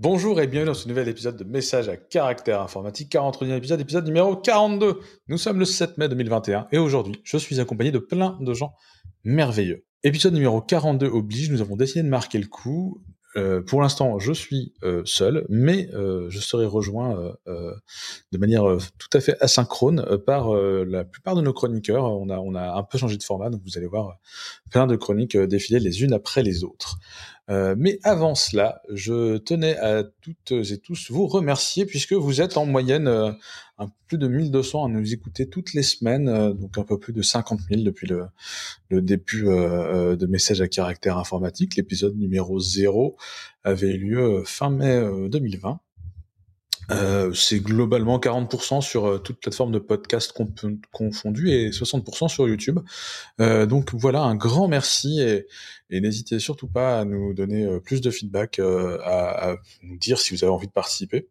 Bonjour et bienvenue dans ce nouvel épisode de Message à caractère informatique, 41e épisode, épisode numéro 42. Nous sommes le 7 mai 2021 et aujourd'hui, je suis accompagné de plein de gens merveilleux. Épisode numéro 42 oblige, nous avons décidé de marquer le coup. Euh, pour l'instant, je suis euh, seul, mais euh, je serai rejoint de manière tout à fait asynchrone par la plupart de nos chroniqueurs. On a, on a un peu changé de format, donc vous allez voir plein de chroniques défiler les unes après les autres. Mais avant cela, je tenais à toutes et tous vous remercier puisque vous êtes en moyenne euh, un, plus de 1200 à nous écouter toutes les semaines, euh, donc un peu plus de 50 000 depuis le, le début de Messages à caractère informatique. L'épisode numéro 0 avait eu lieu fin mai 2020. Euh, c'est globalement 40% sur euh, toute plateforme de podcast confondue et 60% sur YouTube. Euh, donc voilà, un grand merci et, n'hésitez surtout pas à nous donner plus de feedback, à, nous dire si vous avez envie de participer.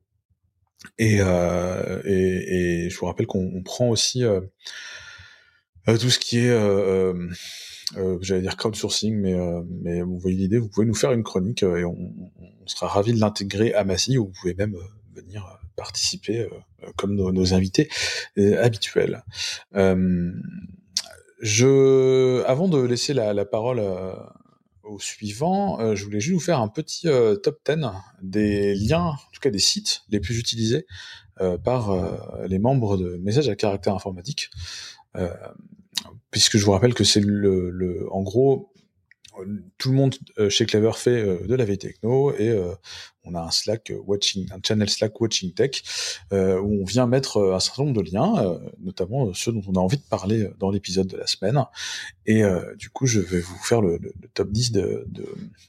Et, et, je vous rappelle qu'on prend aussi tout ce qui est euh, j'allais dire crowdsourcing, mais, mais vous voyez l'idée, vous pouvez nous faire une chronique et on, on sera ravi de l'intégrer à Massy, ou vous pouvez même venir euh, participer euh, comme nos, invités euh, habituels. je, avant de laisser la, parole au suivant, je voulais juste vous faire un petit top 10 des liens, en tout cas des sites les plus utilisés par les membres de messages à caractère informatique. puisque je vous rappelle que c'est le, le, en gros, tout le monde chez Clever fait de la veille techno et on a un Slack watching, un channel Slack Watching Tech euh, où on vient mettre euh, un certain nombre de liens, euh, notamment ceux dont on a envie de parler dans l'épisode de la semaine. Et du coup, je vais vous faire le, top 10 de,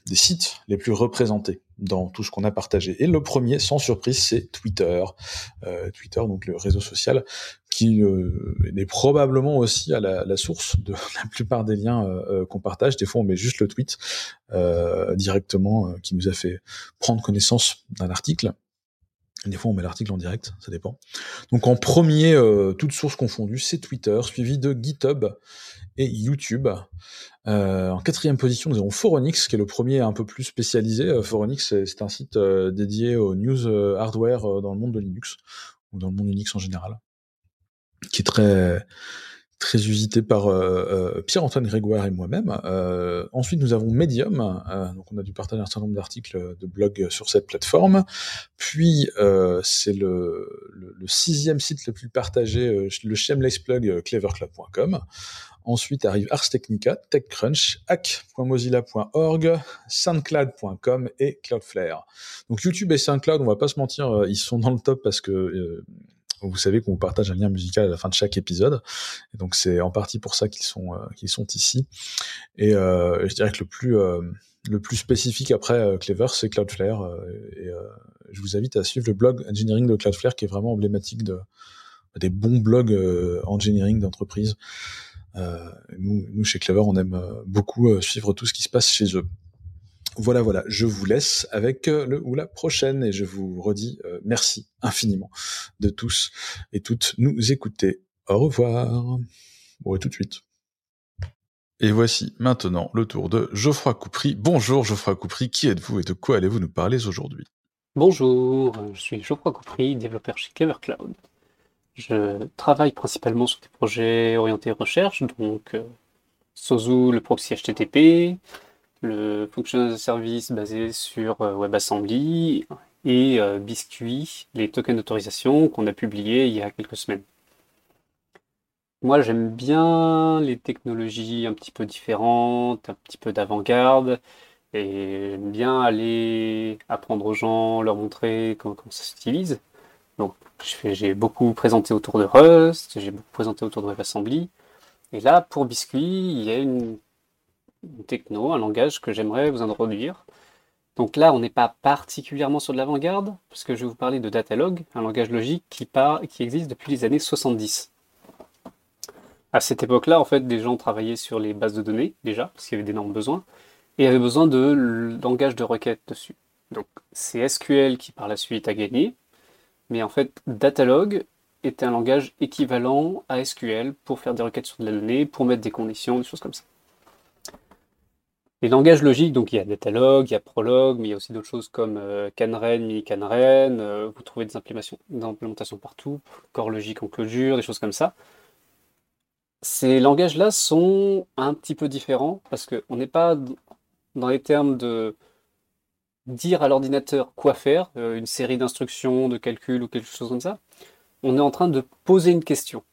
des sites les plus représentés dans tout ce qu'on a partagé. Et le premier, sans surprise, c'est Twitter. Twitter, donc le réseau social, qui est probablement aussi à la, source de la plupart des liens qu'on partage. Des fois, on met juste le tweet directement qui nous a fait prendre connaissance d'un article. Des fois, on met l'article en direct, ça dépend. Donc, en premier, euh, toutes sources confondues, c'est Twitter, suivi de GitHub et YouTube. Euh, en quatrième position, nous avons Foronix, qui est le premier un peu plus spécialisé. Euh, Foronix, c'est un site dédié aux news hardware dans le monde de Linux, ou dans le monde Unix en général, qui est très très usité par euh, euh, Pierre-Antoine Grégoire et moi-même. Euh, ensuite, nous avons Medium, donc on a dû partager un certain nombre d'articles de blog sur cette plateforme. Puis, c'est le, le, sixième site le plus partagé, le shameless plug cleverclub.com. Ensuite arrive Ars Technica, TechCrunch, hack.mozilla.org, soundcloud.com et Cloudflare. Donc YouTube et SoundCloud, on va pas se mentir, ils sont dans le top parce que vous savez qu'on vous partage un lien musical à la fin de chaque épisode. Donc c'est en partie pour ça qu'ils sont, euh, qu'ils sont ici. Et euh, je dirais que le plus, euh, le plus spécifique après Clever, c'est Cloudflare. et je vous invite à suivre le blog Engineering de Cloudflare qui est vraiment emblématique de, des bons blogs engineering d'entreprise. nous, nous, chez Clever, on aime beaucoup suivre tout ce qui se passe chez eux. Voilà, voilà, je vous laisse avec euh, le ou la prochaine et je vous redis euh, merci infiniment de tous et toutes nous écouter. Au revoir. Bon, et tout de suite. Et voici maintenant le tour de Geoffroy Coupry. Bonjour Geoffroy Coupry, qui êtes-vous et de quoi allez-vous nous parler aujourd'hui? Bonjour, je suis Geoffroy Coupry, développeur chez Clever Cloud. Je travaille principalement sur des projets orientés recherche, donc euh, Sozu, le proxy HTTP, le Functional Service basé sur euh, WebAssembly et euh, Biscuit, les tokens d'autorisation qu'on a publiés il y a quelques semaines. Moi, j'aime bien les technologies un petit peu différentes, un petit peu d'avant-garde, et j'aime bien aller apprendre aux gens, leur montrer comment, ça s'utilise. Donc, j'ai beaucoup présenté autour de Rust, j'ai beaucoup présenté autour de WebAssembly. Et là, pour Biscuit, il y a une techno, un langage que j'aimerais vous introduire. Donc là, on n'est pas particulièrement sur de l'avant-garde, parce que je vais vous parler de Datalog, un langage logique qui, qui existe depuis les années 70. À cette époque-là, en fait, des gens travaillaient sur les bases de données, déjà, parce qu'il y avait d'énormes besoins, et avaient besoin de langage de requête dessus. Donc c'est SQL qui par la suite a gagné, mais en fait, Datalog était un langage équivalent à SQL pour faire des requêtes sur de la donnée, pour mettre des conditions, des choses comme ça. Les langages logiques, donc il y a Datalog, il y a Prolog, mais il y a aussi d'autres choses comme euh, Canren, mini-Canren, euh, vous trouvez des implémentations, partout, corps logique en clojure, des choses comme ça. Ces langages-là sont un petit peu différents parce qu'on n'est pas dans les termes de dire à l'ordinateur quoi faire, euh, une série d'instructions, de calculs ou quelque chose comme ça. On est en train de poser une question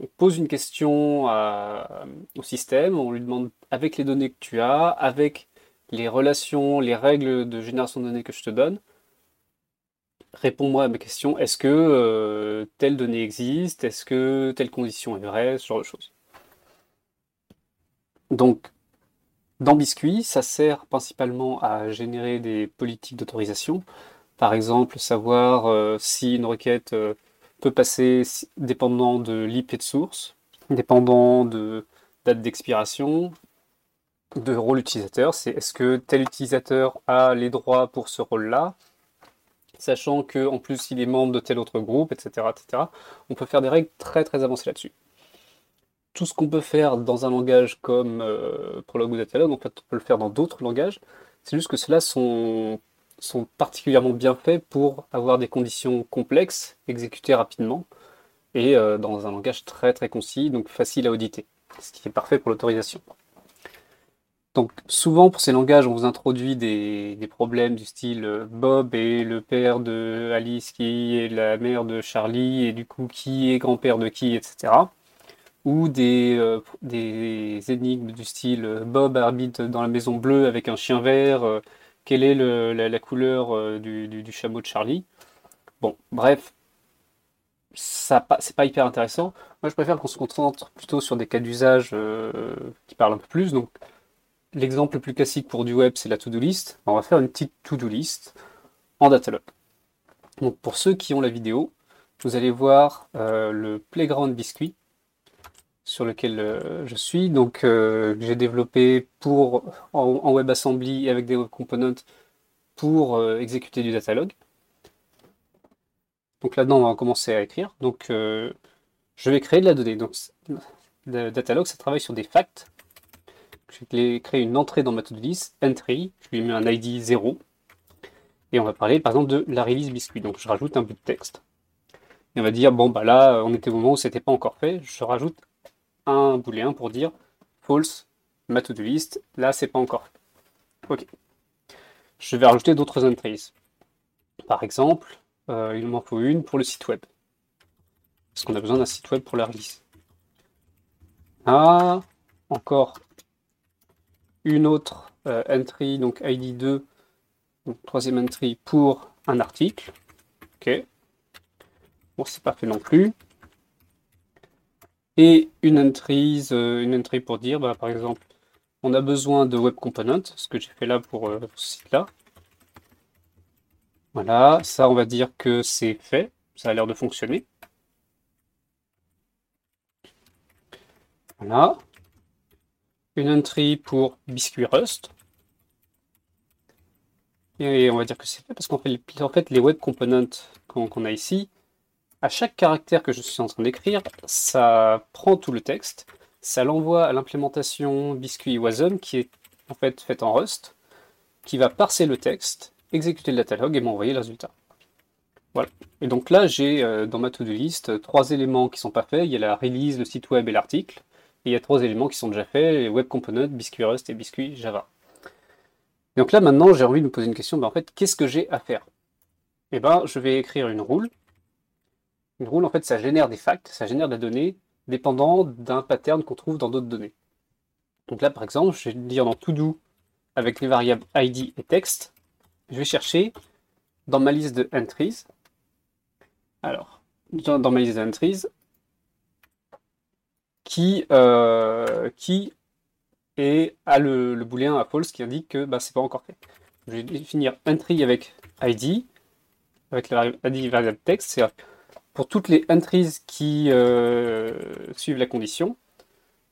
on pose une question au système, on lui demande avec les données que tu as, avec les relations, les règles de génération de données que je te donne, réponds-moi à ma question, est-ce que euh, telle donnée existe, est-ce que telle condition est vraie, ce genre de choses. Donc, dans Biscuit, ça sert principalement à générer des politiques d'autorisation. Par exemple, savoir euh, si une requête euh, peut passer dépendant de l'IP de source, dépendant de date d'expiration, de rôle utilisateur. C'est est-ce que tel utilisateur a les droits pour ce rôle-là, sachant qu'en plus il est membre de tel autre groupe, etc., etc. On peut faire des règles très très avancées là-dessus. Tout ce qu'on peut faire dans un langage comme euh, Prolog ou Datalog, en fait, on peut le faire dans d'autres langages. C'est juste que ceux-là sont sont particulièrement bien faits pour avoir des conditions complexes, exécutées rapidement, et euh, dans un langage très très concis, donc facile à auditer, ce qui est parfait pour l'autorisation. Donc souvent pour ces langages, on vous introduit des, problèmes du style euh, Bob est le père de Alice qui est la mère de Charlie, et du coup qui est grand-père de qui, etc. Ou des, euh, des énigmes du style Bob habite dans la maison bleue avec un chien vert, quelle est la, couleur euh, du, chameau de Charlie. Bon, bref, c'est pas hyper intéressant. Moi, je préfère qu'on se concentre plutôt sur des cas d'usage euh, qui parlent un peu plus. Donc, l'exemple le plus classique pour du web, c'est la to-do list. On va faire une petite to-do list en Datalog. Donc, pour ceux qui ont la vidéo, vous allez voir euh, le Playground Biscuit sur lequel euh, je suis. Donc euh, j'ai développé pour en, WebAssembly avec des web components pour euh, exécuter du datalog. Donc là-dedans, on va commencer à écrire. Donc je vais créer de la donnée. Donc le datalog, ça travaille sur des facts. Je vais créer une entrée dans ma to-do list, entry, je lui mets un ID 0. Et on va parler par exemple de la release biscuit. Donc je rajoute un bout de texte. Et on va dire, bon bah là, on était au moment où c'était pas encore fait, je rajoute un booléen pour dire false, ma to-do list, là c'est pas encore. Ok. Je vais rajouter d'autres entries. Par exemple, euh, il m'en faut une pour le site web. Parce qu'on a besoin d'un site web pour la release. Ah, encore une autre euh, entry, donc ID 2, donc troisième entry pour un article. Ok. Bon, c'est pas fait non plus et une entry, euh, une pour dire, bah, par exemple, on a besoin de web component, ce que j'ai fait là pour, euh, ce site-là. Voilà, ça on va dire que c'est fait, ça a l'air de fonctionner. Voilà. Une entry pour biscuit Rust. Et on va dire que c'est fait parce qu'en fait, en fait, les web components qu'on a ici, à chaque caractère que je suis en train d'écrire, ça prend tout le texte, ça l'envoie à l'implémentation Biscuit Wasm qui est en fait faite en Rust, qui va parser le texte, exécuter le datalog et m'envoyer le résultat. Voilà. Et donc là, j'ai euh, dans ma to-do list trois éléments qui sont pas faits. Il y a la release, le site web et l'article. Et il y a trois éléments qui sont déjà faits, les web components, Biscuit Rust et Biscuit Java. Donc là, maintenant, j'ai envie de me poser une question. Ben, en fait, qu'est-ce que j'ai à faire? Eh ben, je vais écrire une rule une en fait, ça génère des facts, ça génère des données dépendant d'un pattern qu'on trouve dans d'autres données. Donc là, par exemple, je vais dire dans todo avec les variables id et text, je vais chercher dans ma liste de entries. Alors, dans ma liste d'entries, qui, euh, qui est, a le, le booléen à false qui indique que bah, c'est pas encore fait. Je vais définir entry avec id, avec la variable id variable text, c'est pour toutes les entries qui euh, suivent la condition,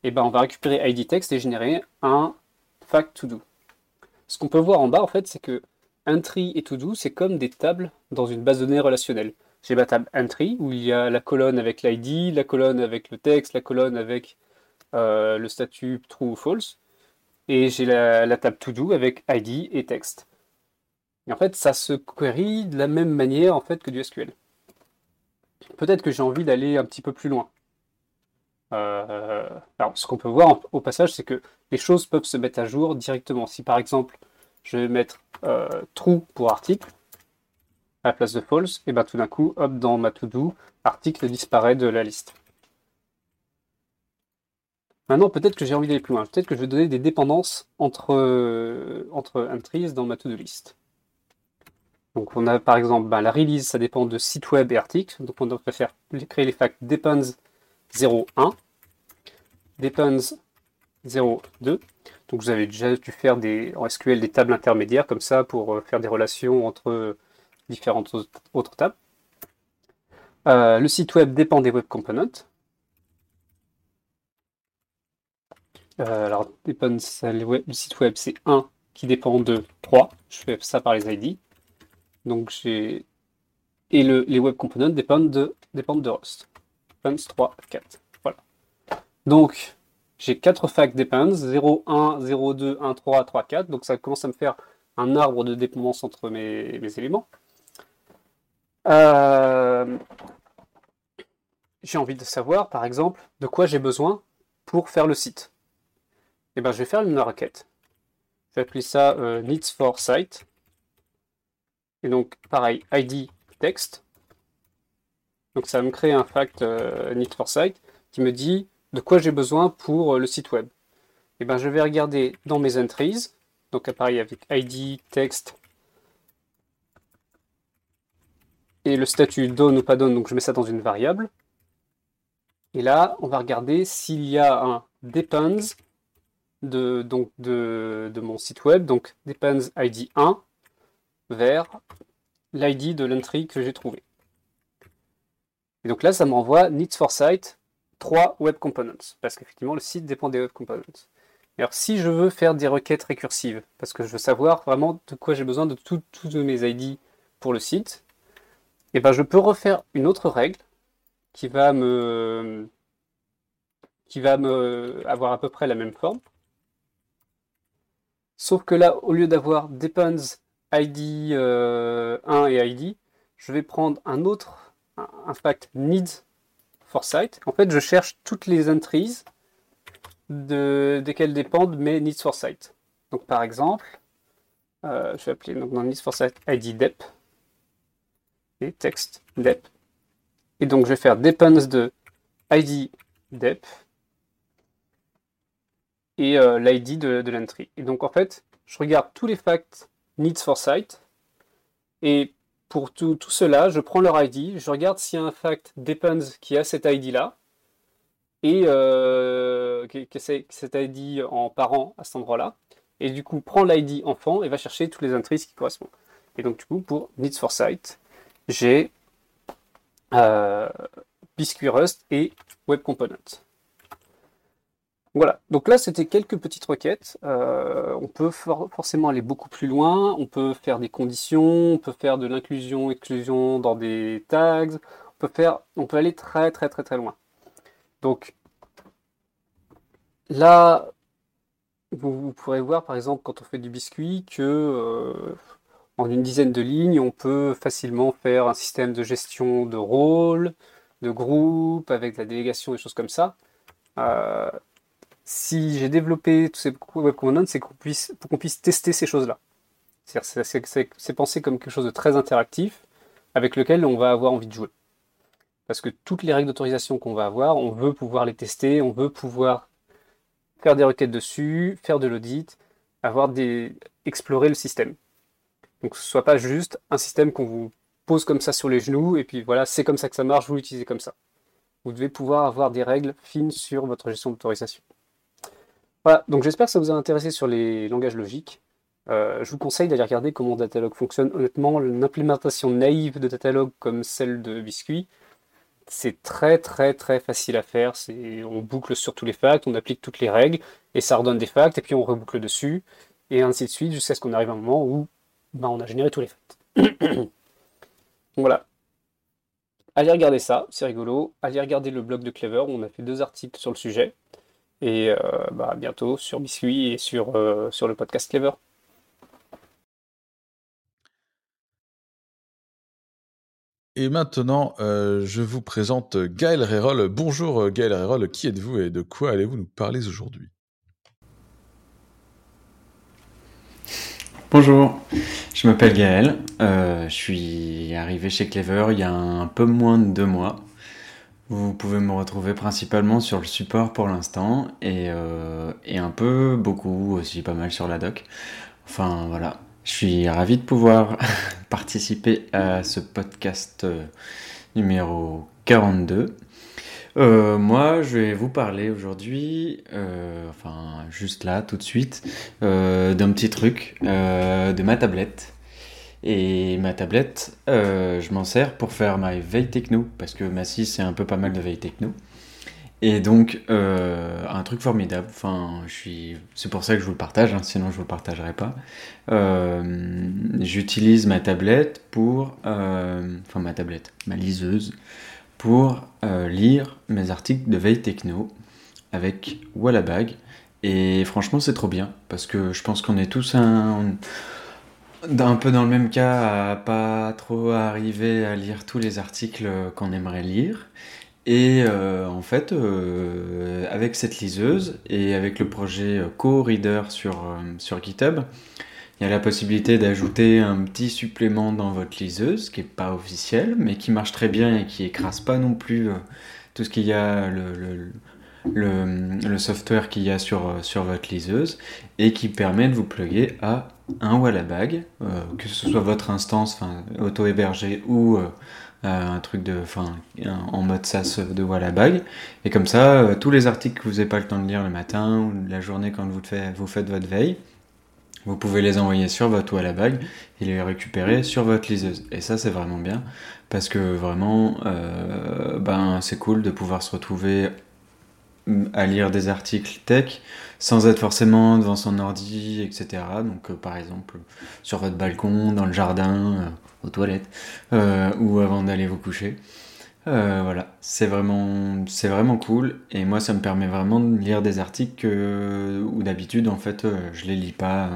eh ben on va récupérer ID text et générer un fact to do. Ce qu'on peut voir en bas, en fait, c'est que entry et to do, c'est comme des tables dans une base de données relationnelle. J'ai ma table entry où il y a la colonne avec l'ID, la colonne avec le texte, la colonne avec euh, le statut true ou false. et j'ai la, table to do avec ID et texte. Et en fait, ça se query de la même manière en fait que du SQL. Peut-être que j'ai envie d'aller un petit peu plus loin. Euh, ce qu'on peut voir au passage, c'est que les choses peuvent se mettre à jour directement. Si par exemple, je vais mettre euh, true pour article à la place de false, et bien tout d'un coup, hop, dans ma to-do, article disparaît de la liste. Maintenant, peut-être que j'ai envie d'aller plus loin. Peut-être que je vais donner des dépendances entre, euh, entre entries dans ma to-do list. Donc on a par exemple ben, la release, ça dépend de site web et article. Donc on doit faire créer les facts depends 0.1, depends 0.2. Donc vous avez déjà dû faire en SQL des tables intermédiaires comme ça pour euh, faire des relations entre différentes autres tables. Euh, le site web dépend des web components. Euh, alors, dépend, le site web, c'est 1 qui dépend de 3. Je fais ça par les ID. Donc, j'ai. Et le, les web components dépendent de, Rust. Depends 3, 4. Voilà. Donc, j'ai 4 fact depends 0, 1, 0, 2, 1, 3, 3, 4. Donc, ça commence à me faire un arbre de dépendance entre mes, mes éléments. Euh, j'ai envie de savoir, par exemple, de quoi j'ai besoin pour faire le site. Et eh ben, je vais faire une requête. Je vais appeler ça euh, needs for site. Et donc, pareil, ID text. Donc, ça va me créer un fact euh, needs for site qui me dit de quoi j'ai besoin pour euh, le site web. Et eh ben, je vais regarder dans mes entries. Donc, pareil, avec ID text et le statut donne ou pas donne, donc je mets ça dans une variable. Et là, on va regarder s'il y a un depends de, donc de, mon site web, donc depends ID 1 vers l'ID de l'entry que j'ai trouvé. Et donc là, ça m'envoie needs for site 3 web components, parce qu'effectivement, le site dépend des web components. Alors, si je veux faire des requêtes récursives, parce que je veux savoir vraiment de quoi j'ai besoin de tous mes ID pour le site, et eh ben je peux refaire une autre règle qui va me qui va me avoir à peu près la même forme. Sauf que là, au lieu d'avoir depends id 1 euh, et id, je vais prendre un autre, un, fact needs for site. En fait, je cherche toutes les entries de, desquelles dépendent mes needs for site. Donc par exemple, euh, je vais appeler donc, dans needs for site id dep et text dep. Et donc je vais faire depends de id dep et euh, l'id de, l'entry. Et donc en fait, je regarde tous les facts needs for site et pour tout, cela, je prends leur ID, je regarde s'il y a un fact depends qui a cet ID là et euh, que cet ID en parent à cet endroit-là. Et du coup, prend l'ID enfant et va chercher tous les entries qui correspondent. Et donc, du coup, pour needs for site, j'ai euh, Biscuit Rust et Web Component. Voilà, donc là c'était quelques petites requêtes. Euh, on peut forcément aller beaucoup plus loin, on peut faire des conditions, on peut faire de l'inclusion, exclusion dans des tags, on peut, aller très très très très loin. Donc là, vous, pourrez voir par exemple quand on fait du biscuit que euh, en une dizaine de lignes, on peut facilement faire un système de gestion de rôles, de groupes, avec de la délégation, des choses comme ça. Euh, si j'ai développé tous ces web components, c'est pour qu'on puisse tester ces choses-là. C'est pensé comme quelque chose de très interactif, avec lequel on va avoir envie de jouer. Parce que toutes les règles d'autorisation qu'on va avoir, on veut pouvoir les tester, on veut pouvoir faire des requêtes dessus, faire de l'audit, avoir des, explorer le système. Donc ce soit pas juste un système qu'on vous pose comme ça sur les genoux et puis voilà, c'est comme ça que ça marche, vous l'utilisez comme ça. Vous devez pouvoir avoir des règles fines sur votre gestion d'autorisation. Voilà, donc j'espère que ça vous a intéressé sur les langages logiques. Euh, je vous conseille d'aller regarder comment Datalog fonctionne. Honnêtement, une implémentation naïve de Datalog comme celle de Biscuit, c'est très très très facile à faire. On boucle sur tous les facts, on applique toutes les règles, et ça redonne des facts, et puis on reboucle dessus, et ainsi de suite, jusqu'à ce qu'on arrive à un moment où ben, on a généré tous les. Donc voilà. Allez regarder ça, c'est rigolo. Allez regarder le blog de Clever, où on a fait deux articles sur le sujet. Et bah, bientôt sur Biscuit et sur, sur le podcast Clever. Et maintenant, je vous présente Gaël Rérol. Bonjour Gaël Rérol, qui êtes-vous et de quoi allez-vous nous parler aujourd'hui? Bonjour, je m'appelle Gaël, euh, je suis arrivé chez Clever il y a un peu moins de deux mois. Vous pouvez me retrouver principalement sur le support pour l'instant et, euh, et, un peu, beaucoup aussi, pas mal sur la doc. Enfin voilà, je suis ravi de pouvoir participer à ce podcast euh, numéro 42. Euh, moi, je vais vous parler aujourd'hui, enfin juste là, tout de suite, d'un petit truc, de ma tablette. Et ma tablette, je m'en sers pour faire ma veille techno, parce que ma 6 c'est un peu pas mal de veille techno. Et donc, un truc formidable, enfin, c'est pour ça que je vous le partage, hein, sinon je vous le partagerai pas. J'utilise ma tablette pour... Enfin, ma tablette, ma liseuse pour euh, lire mes articles de veille techno avec Wallabag. Et franchement, c'est trop bien parce que je pense qu'on est tous un, un peu dans le même cas à pas trop arriver à lire tous les articles qu'on aimerait lire. Et euh, en fait, euh, avec cette liseuse et avec le projet Co-Reader sur, sur GitHub, il y a la possibilité d'ajouter un petit supplément dans votre liseuse, qui n'est pas officiel, mais qui marche très bien et qui écrase pas non plus euh, tout ce qu'il y a, le, software qu'il y a sur, euh, sur votre liseuse, et qui permet de vous plugger à un Wallabag, euh, que ce soit votre instance auto-hébergée ou un truc de, en mode SaaS de Wallabag. Et comme ça, tous les articles que vous n'avez pas le temps de lire le matin ou la journée quand vous, faites, votre veille, vous pouvez les envoyer sur votre bague et les récupérer sur votre liseuse. Et ça, c'est vraiment bien parce que vraiment, euh, ben, c'est cool de pouvoir se retrouver à lire des articles tech sans être forcément devant son ordi, etc. Donc, euh, par exemple, sur votre balcon, dans le jardin, euh, aux toilettes, ou avant d'aller vous coucher. Euh, voilà, c'est vraiment, c'est vraiment cool. Et moi, ça me permet vraiment de lire des articles où d'habitude, en fait, euh, je les lis pas.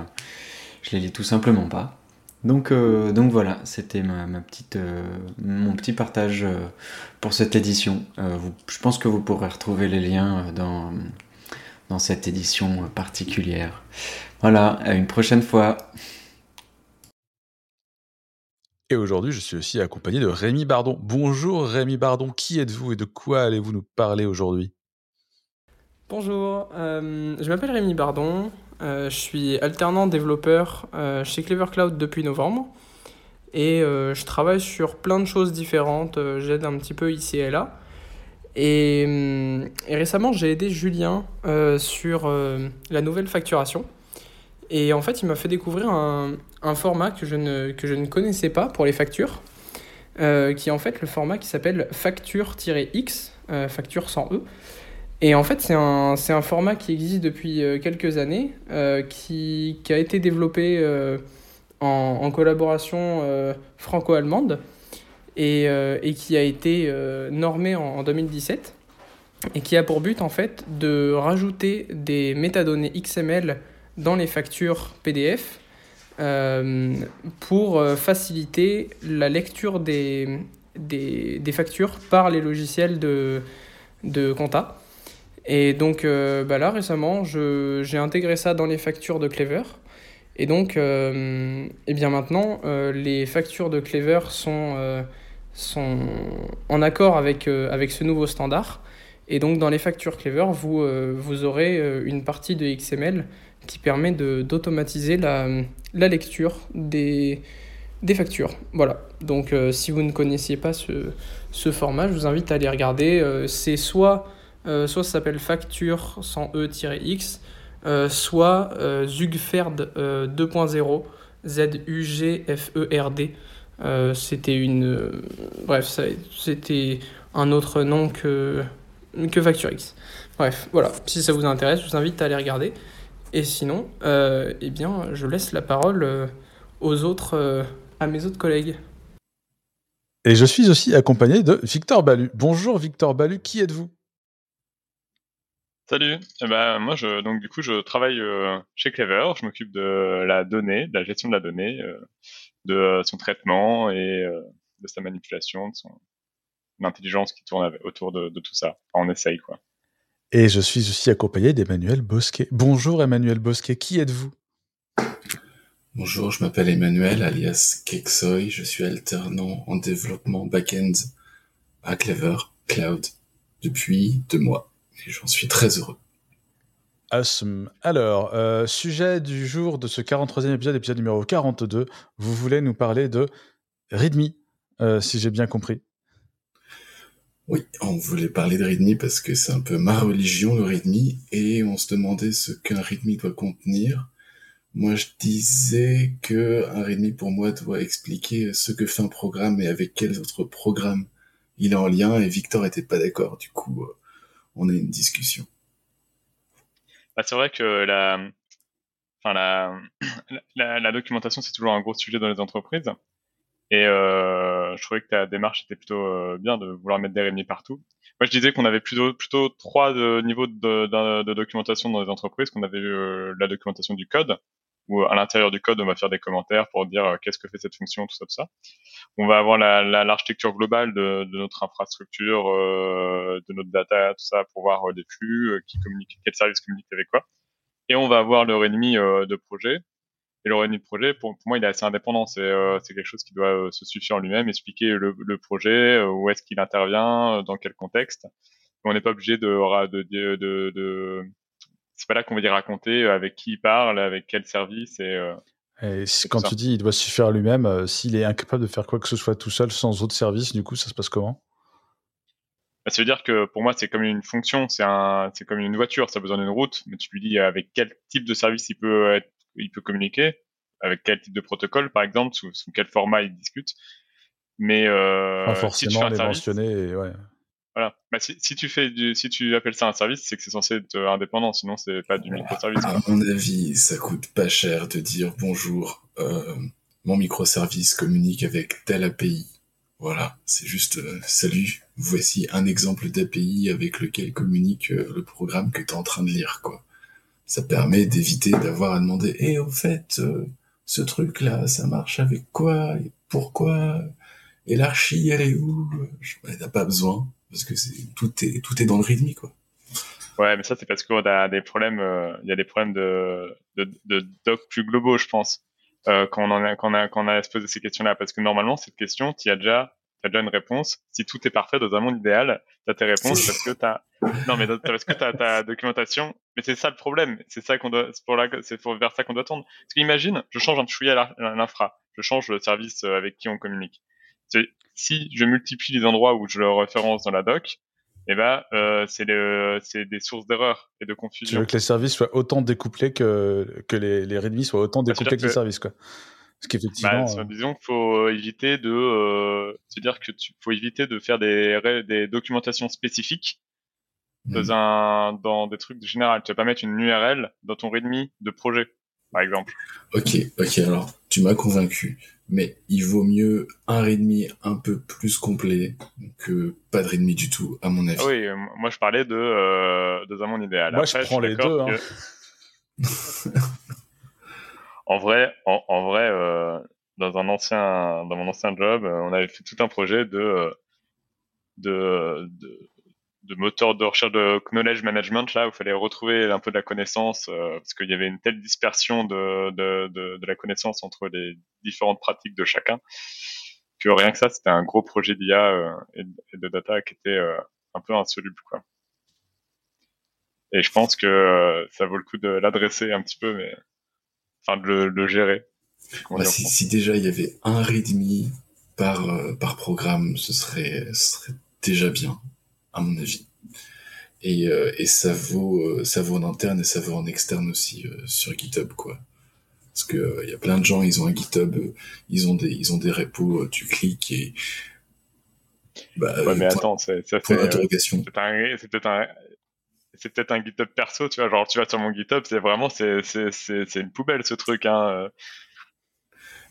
je les lis tout simplement pas. Donc, euh, donc voilà, c'était ma, petite, mon petit partage pour cette édition. je pense que vous pourrez retrouver les liens dans, dans cette édition particulière. Voilà, à une prochaine fois. Et aujourd'hui, je suis aussi accompagné de Rémi Bardon. Bonjour Rémi Bardon, qui êtes-vous et de quoi allez-vous nous parler aujourd'hui? Bonjour, euh, je m'appelle Rémi Bardon, euh, je suis alternant développeur euh, chez Clever Cloud depuis novembre et je travaille sur plein de choses différentes, j'aide un petit peu ici et là. Et, et récemment, j'ai aidé Julien sur la nouvelle facturation. Et en fait, il m'a fait découvrir un, format que je, ne, que je ne connaissais pas pour les factures, euh, qui est en fait le format qui s'appelle facture-x, euh, facture sans E. Et en fait, c'est un, un format qui existe depuis euh, quelques années, qui, qui, a été développé en, collaboration franco-allemande et, et, qui a été normé en, en 2017 et qui a pour but en fait de rajouter des métadonnées XML dans les factures PDF euh, pour euh, faciliter la lecture des, des, des, factures par les logiciels de, de compta. Et donc euh, bah là récemment, j'ai intégré ça dans les factures de Clever. Et donc, et eh bien maintenant, les factures de Clever sont, sont en accord avec, avec ce nouveau standard. Et donc dans les factures Clever, vous, vous aurez une partie de XML qui permet d'automatiser la, la, lecture des, des factures. Voilà. Donc euh, si vous ne connaissiez pas ce, ce, format, je vous invite à aller regarder. Euh, c'est soit, euh, soit ça s'appelle facture sans e-x, soit Zugferd 2.0, Z-U-G-F-E-R-D. c'était une. bref, c'était un autre nom que, que. Bref, voilà. Si ça vous intéresse, je vous invite à aller regarder. Et sinon, euh, eh bien, je laisse la parole euh, aux autres, euh, à mes autres collègues. Et je suis aussi accompagné de Victor Balu. Bonjour Victor Balu, qui êtes-vous? Salut. Eh ben, moi, je, donc du coup, je travaille euh, chez Clever. Je m'occupe de la donnée, de la gestion de la donnée, euh, de son traitement et euh, de sa manipulation, de son intelligence qui tourne autour de, de, tout ça. On essaye, quoi. Et je suis aussi accompagné d'Emmanuel Bosquet. Bonjour Emmanuel Bosquet, qui êtes-vous? Bonjour, je m'appelle Emmanuel, alias Keksoy. Je suis alternant en développement back-end à Clever Cloud depuis deux mois et j'en suis très heureux. Awesome. Alors, euh, sujet du jour de ce 43e épisode, épisode numéro 42, vous voulez nous parler de README, euh, si j'ai bien compris. Oui, on voulait parler de README parce que c'est un peu ma religion, le README, et on se demandait ce qu'un README doit contenir. Moi, je disais que un README, pour moi, doit expliquer ce que fait un programme et avec quels autres programmes il est en lien, et Victor était pas d'accord. Du coup, euh, on a une discussion. Bah, c'est vrai que la, enfin, la, la, documentation, c'est toujours un gros sujet dans les entreprises. Et euh, je trouvais que ta démarche était plutôt euh, bien de vouloir mettre des réunis partout. Moi, je disais qu'on avait plutôt, plutôt trois de, niveaux de, documentation dans les entreprises, qu'on avait euh, la documentation du code, où à l'intérieur du code, on va faire des commentaires pour dire euh, qu'est-ce que fait cette fonction, tout ça, tout ça. On va avoir l'architecture la, globale de, de, notre infrastructure, euh, de notre data, tout ça, pour voir euh, des flux, qui communiquent, quels services communiquent avec quoi. Et on va avoir le ennemi de projet. Et le ennemi de projet, pour, pour, moi, il est assez indépendant. C'est quelque chose qui doit se suffire en lui-même, expliquer le, le projet, où est-ce qu'il intervient, dans quel contexte. on n'est pas obligé de, de, de, de c'est pas là qu'on va dire raconter euh, avec qui il parle, avec quel service et. Euh, quand tu dis il doit suffire lui-même, euh, s'il est incapable de faire quoi que ce soit tout seul sans autre service, du coup, ça se passe comment? Bah, Ça veut dire que pour moi, c'est comme une fonction, c'est un, c'est comme une voiture, ça a besoin d'une route, mais tu lui dis avec quel type de service il peut être, il peut communiquer, avec quel type de protocole, par exemple, sous, quel format il discute? Mais euh, forcément les mentionner, ouais. Voilà. Bah, si, si, tu fais du, si tu appelles ça un service, c'est que c'est censé être indépendant, sinon c'est pas du microservice. À mon avis, ça coûte pas cher de dire bonjour, euh, mon microservice communique avec telle API. Voilà, c'est juste euh, salut, voici un exemple d'API avec lequel communique euh, le programme que tu es en train de lire, quoi. Ça permet d'éviter d'avoir à demander, eh, au fait, euh, ce truc-là, ça marche avec quoi et pourquoi? Et l'archi, elle est où? T'as pas besoin parce que tout est tout est dans le rythme quoi. Ouais, mais ça c'est parce qu'on a des problèmes, euh, il y a des problèmes de, de, de doc plus globaux, je pense, euh, quand on en a quand on a quand on a posé ces questions-là, parce que normalement cette question, tu as déjà as déjà une réponse. Si tout est parfait dans un monde idéal, tu as tes réponses parce que tu as non mais parce que tu as ta documentation. Mais c'est ça le problème, c'est ça qu'on doit c'est pour là c'est pour vers ça qu'on doit tendre. Parce qu'imagine, je change un chouïa à l'infra, je change le service euh, avec qui on communique si je multiplie les endroits où je le référence dans la doc, eh ben, euh, c'est des sources d'erreurs et de confusion. Tu veux que les services soient autant découplés que, que les, les readmes soient autant bah, découplés que, les services, quoi. Parce qu'effectivement. Bah, euh, Disons qu'il faut éviter de, euh, dire que tu, faut éviter de faire des, des documentations spécifiques dans, mmh. un, dans des trucs généraux. Tu vas pas mettre une URL dans ton readme de projet, par exemple. Ok, ok, alors, tu m'as convaincu mais il vaut mieux un readme un peu plus complet que pas de readme du tout, à mon avis. Ah oui, moi je parlais de, euh, de un idéal. Moi je prends les deux. Hein. en vrai, en, vrai, euh, dans un ancien, dans mon ancien job, euh, on avait fait tout un projet de, euh, de, de de moteur de recherche de knowledge management là où il fallait retrouver un peu de la connaissance euh, parce qu'il y avait une telle dispersion de, de, de, de, la connaissance entre les différentes pratiques de chacun que rien que ça c'était un gros projet d'IA euh, et, de data qui était euh, un peu insoluble quoi. Et je pense que ça vaut le coup de l'adresser un petit peu mais enfin de le, le gérer. Bah, si, si, déjà il y avait un readme par par programme ce serait ce serait déjà bien à mon avis. Et, euh, et ça vaut euh, ça vaut en interne et ça vaut en externe aussi euh, sur GitHub quoi. Parce que il y a plein de gens, ils ont un GitHub, ils ont des ils ont des repos, tu cliques et bah, ouais, mais attends, c'est c'est peut-être un c'est peut-être un GitHub perso, tu vois, genre tu vas sur mon GitHub, c'est vraiment c'est c'est c'est une poubelle ce truc hein.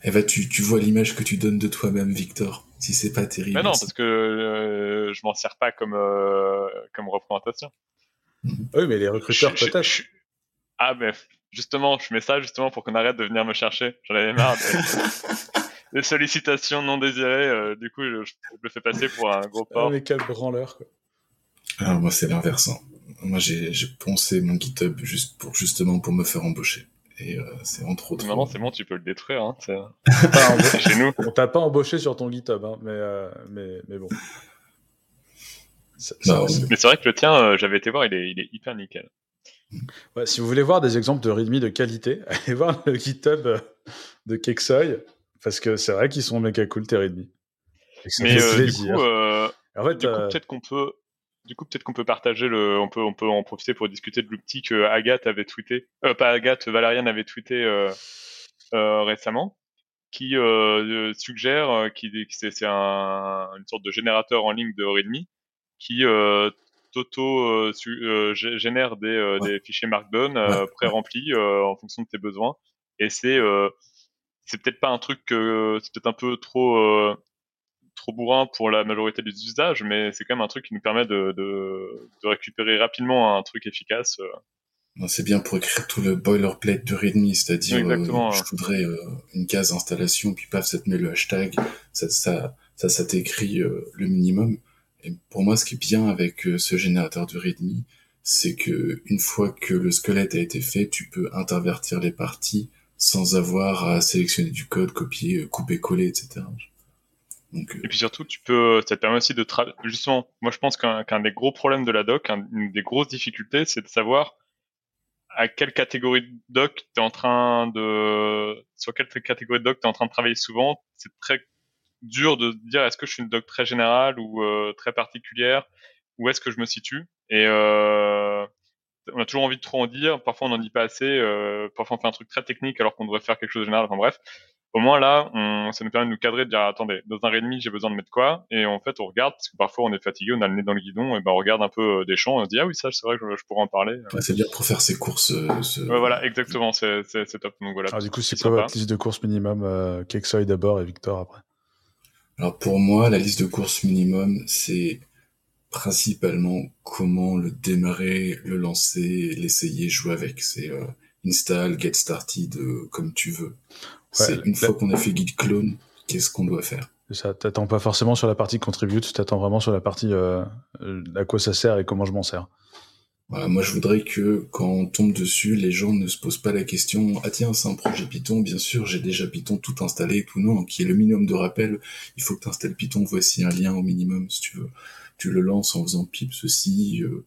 Et eh bah, ben, tu, tu vois l'image que tu donnes de toi-même, Victor, si c'est pas terrible. Mais non, parce que euh, je m'en sers pas comme, euh, comme représentation. Oui, mais les recruteurs peut-être. Ah, mais justement, je mets ça justement pour qu'on arrête de venir me chercher. J'en avais marre des, des sollicitations non désirées. euh, du coup, je, je le fais passer pour un gros Ah, porc. mais quel branleur, quoi. Alors moi c'est l'inverse. hein. Moi j'ai j'ai poncé mon GitHub juste pour justement pour me faire embaucher. Et euh, c'est entre autres. Maintenant, c'est bon, tu peux le détruire. Hein, Pas chez nous. On t'a pas embauché sur ton GitHub, hein, mais, euh, mais, mais bon. Non, ça- Mais c'est vrai que le tien, euh, j'avais été voir, il est, il est hyper nickel. Ouais, si vous voulez voir des exemples de README de qualité, allez voir le GitHub de Kexoy, parce que c'est vrai qu'ils sont méga cool, tes README. Mais fait euh, du plaisir. coup, euh, en fait, du coup euh, peut-être qu'on peut. Du coup, peut-être qu'on peut partager le, on peut, on peut en profiter pour discuter de l'outil que Agathe avait tweeté, euh, pas Agathe, Valériane avait tweeté euh, euh, récemment, qui euh, suggère, euh, qui, qui c'est, c'est un, une sorte de générateur en ligne de README, qui euh, t'auto génère des, euh, Ouais. des fichiers Markdown euh, Ouais. pré-remplis euh, en fonction de tes besoins. Et c'est, euh, c'est peut-être pas un truc, que c'est peut-être un peu trop. Trop bourrin pour la majorité des usages, mais c'est quand même un truc qui nous permet de, de, de récupérer rapidement un truc efficace. euh. C'est bien pour écrire tout le boilerplate de README, c'est-à-dire euh, je voudrais euh, une case installation, puis paf, ça te met le hashtag, ça, ça, ça, ça t'écrit euh, le minimum. Et pour moi, ce qui est bien avec ce générateur de README, c'est que une fois que le squelette a été fait, tu peux intervertir les parties sans avoir à sélectionner du code, copier, couper, coller, etc. Euh, Et puis surtout, tu peux, ça te permet aussi de tra- justement. Moi, je pense qu'un des gros problèmes de la doc, un- une des grosses difficultés, c'est de savoir à quelle catégorie de doc tu es en train de, sur quelle catégorie de doc tu es en train de travailler souvent. C'est très dur de dire est-ce que je suis une doc très générale ou euh, très particulière, où est-ce que je me situe? Et euh, on a toujours envie de trop en dire, parfois on n'en dit pas assez, euh, parfois on fait un truc très technique alors qu'on devrait faire quelque chose de général, enfin bref. Au moins là, on, ça nous permet de nous cadrer, de dire attendez, dans un README j'ai besoin de mettre quoi? Et en fait on regarde, parce que parfois on est fatigué, on a le nez dans le guidon, et ben on regarde un peu euh, des champs, et on se dit ah oui ça c'est vrai que je, je pourrais en parler. ouais, c'est bien pour faire ses courses. euh, ce- Ouais, voilà, exactement, c'est c'est- c'est top. Donc voilà. ah, du coup, c'est c'est quoi votre liste de courses minimum euh, Kexoy d'abord et Victor après? Alors pour moi, la liste de courses minimum, c'est principalement comment le démarrer, le lancer, l'essayer, jouer avec. C'est euh, install, get started, euh, comme tu veux. c'est la- une fois qu'on a fait git clone, qu'est-ce qu'on doit faire? Ça, t'attends pas forcément sur la partie contribute, t'attends vraiment sur la partie euh, euh, à quoi ça sert et comment je m'en sers. Voilà, moi je voudrais que quand on tombe dessus, les gens ne se posent pas la question ah tiens c'est un projet Python, bien sûr j'ai déjà Python tout installé, tout non, qui est le minimum de rappel, il faut que tu installes Python, voici un lien au minimum si tu veux. Tu le lances en faisant pip ceci, euh,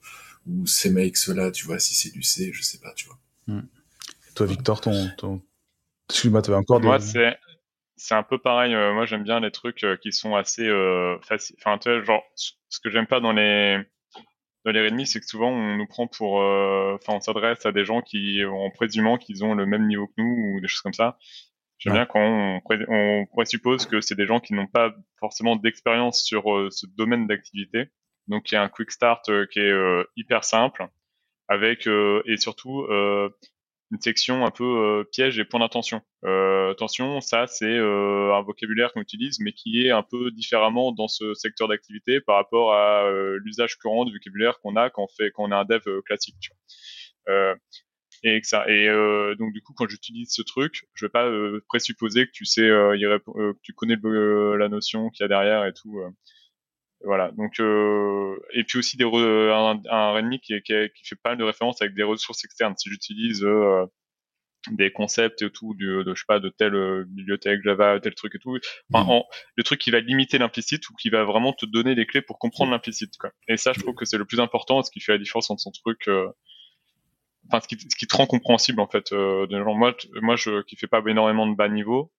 ou CMake cela, tu vois, si c'est du C, je sais pas, tu vois. Et toi, Victor, ton. ton... Excuse-moi, t'avais encore des. Moi, c'est c'est un peu pareil. euh, moi, j'aime bien les trucs euh, qui sont assez euh, faciles. Enfin, tu vois, genre, ce que j'aime pas dans les dans les README, c'est que souvent on nous prend pour, euh, enfin, on s'adresse à des gens qui, en présumant qu'ils ont le même niveau que nous ou des choses comme ça. J'aime Ouais. bien quand on, pré- on présuppose que c'est des gens qui n'ont pas forcément d'expérience sur euh, ce domaine d'activité. Donc, il y a un quick start euh, qui est euh, hyper simple, avec et surtout une section un peu piège et point d'attention. Attention, ça c'est un vocabulaire qu'on utilise, mais qui est un peu différemment dans ce secteur d'activité par rapport à l'usage courant du vocabulaire qu'on a quand on fait quand on a un dev classique. Tu vois. Euh, et que ça. Et euh, donc du coup, quand j'utilise ce truc, je vais pas euh, présupposer que tu sais, euh, y euh, que tu connais le- la notion qu'il y a derrière et tout. euh. Voilà. Donc euh, et puis aussi des re- un, un qui, qui, qui fait pas mal de références avec des ressources externes. Si j'utilise euh, des concepts et tout, de, de je sais pas, de telle euh, bibliothèque Java, tel truc et tout. Enfin, en- le truc qui va limiter l'implicite ou qui va vraiment te donner les clés pour comprendre l'implicite. Quoi. Et ça, je trouve que c'est le plus important, ce qui fait la différence entre son truc. Enfin, ce qui, ce qui te rend compréhensible en fait. Euh, de genre, moi, moi, je qui fais pas énormément de bas niveau.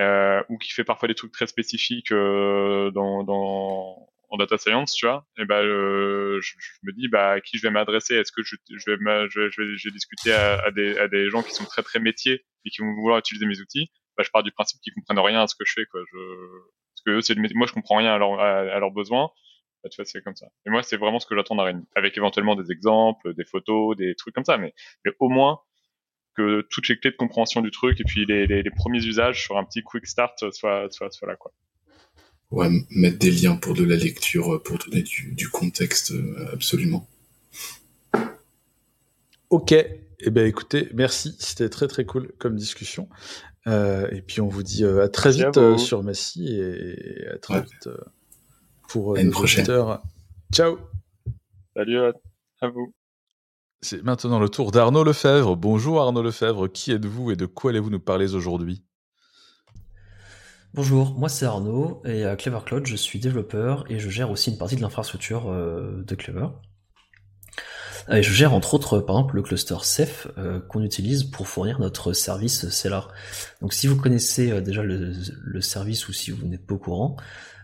Euh, ou qui fait parfois des trucs très spécifiques euh, dans, dans en data science, tu vois, et ben euh, je, je me dis bah à qui je vais m'adresser? Est-ce que je, je vais, je, vais, je vais, je vais discuter à, à, des, à des gens qui sont très très métiers et qui vont vouloir utiliser mes outils? Bah, Je pars du principe qu'ils comprennent rien à ce que je fais, quoi. Je, parce que eux, c'est le moi je comprends rien à, leur, à leurs besoins. Bah, tu vois, c'est comme ça. Et moi, c'est vraiment ce que j'attends d'un avec éventuellement des exemples, des photos, des trucs comme ça, mais, mais au moins que toutes les clés de compréhension du truc et puis les, les, les premiers usages sur un petit quick start soient, soient, soient là, quoi. Ouais, mettre des liens pour de la lecture, euh, pour donner du, du contexte, euh, absolument. Ok, eh ben écoutez, merci, c'était très très cool comme discussion. Euh, et puis on vous dit euh, à très Merci à vite euh, sur Massy et à très Ouais. vite euh, pour euh, À une nos prochaine. auditeurs. Ciao. Salut à, à vous. C'est maintenant le tour d'Arnaud Lefebvre. Bonjour Arnaud Lefebvre, qui êtes-vous et de quoi allez-vous nous parler aujourd'hui? Bonjour, moi c'est Arnaud et à Clever Cloud je suis développeur et je gère aussi une partie de l'infrastructure euh, de Clever. Et je gère entre autres par exemple le cluster Ceph euh, qu'on utilise pour fournir notre service Cellar. Donc si vous connaissez déjà le, le service ou si vous n'êtes pas au courant,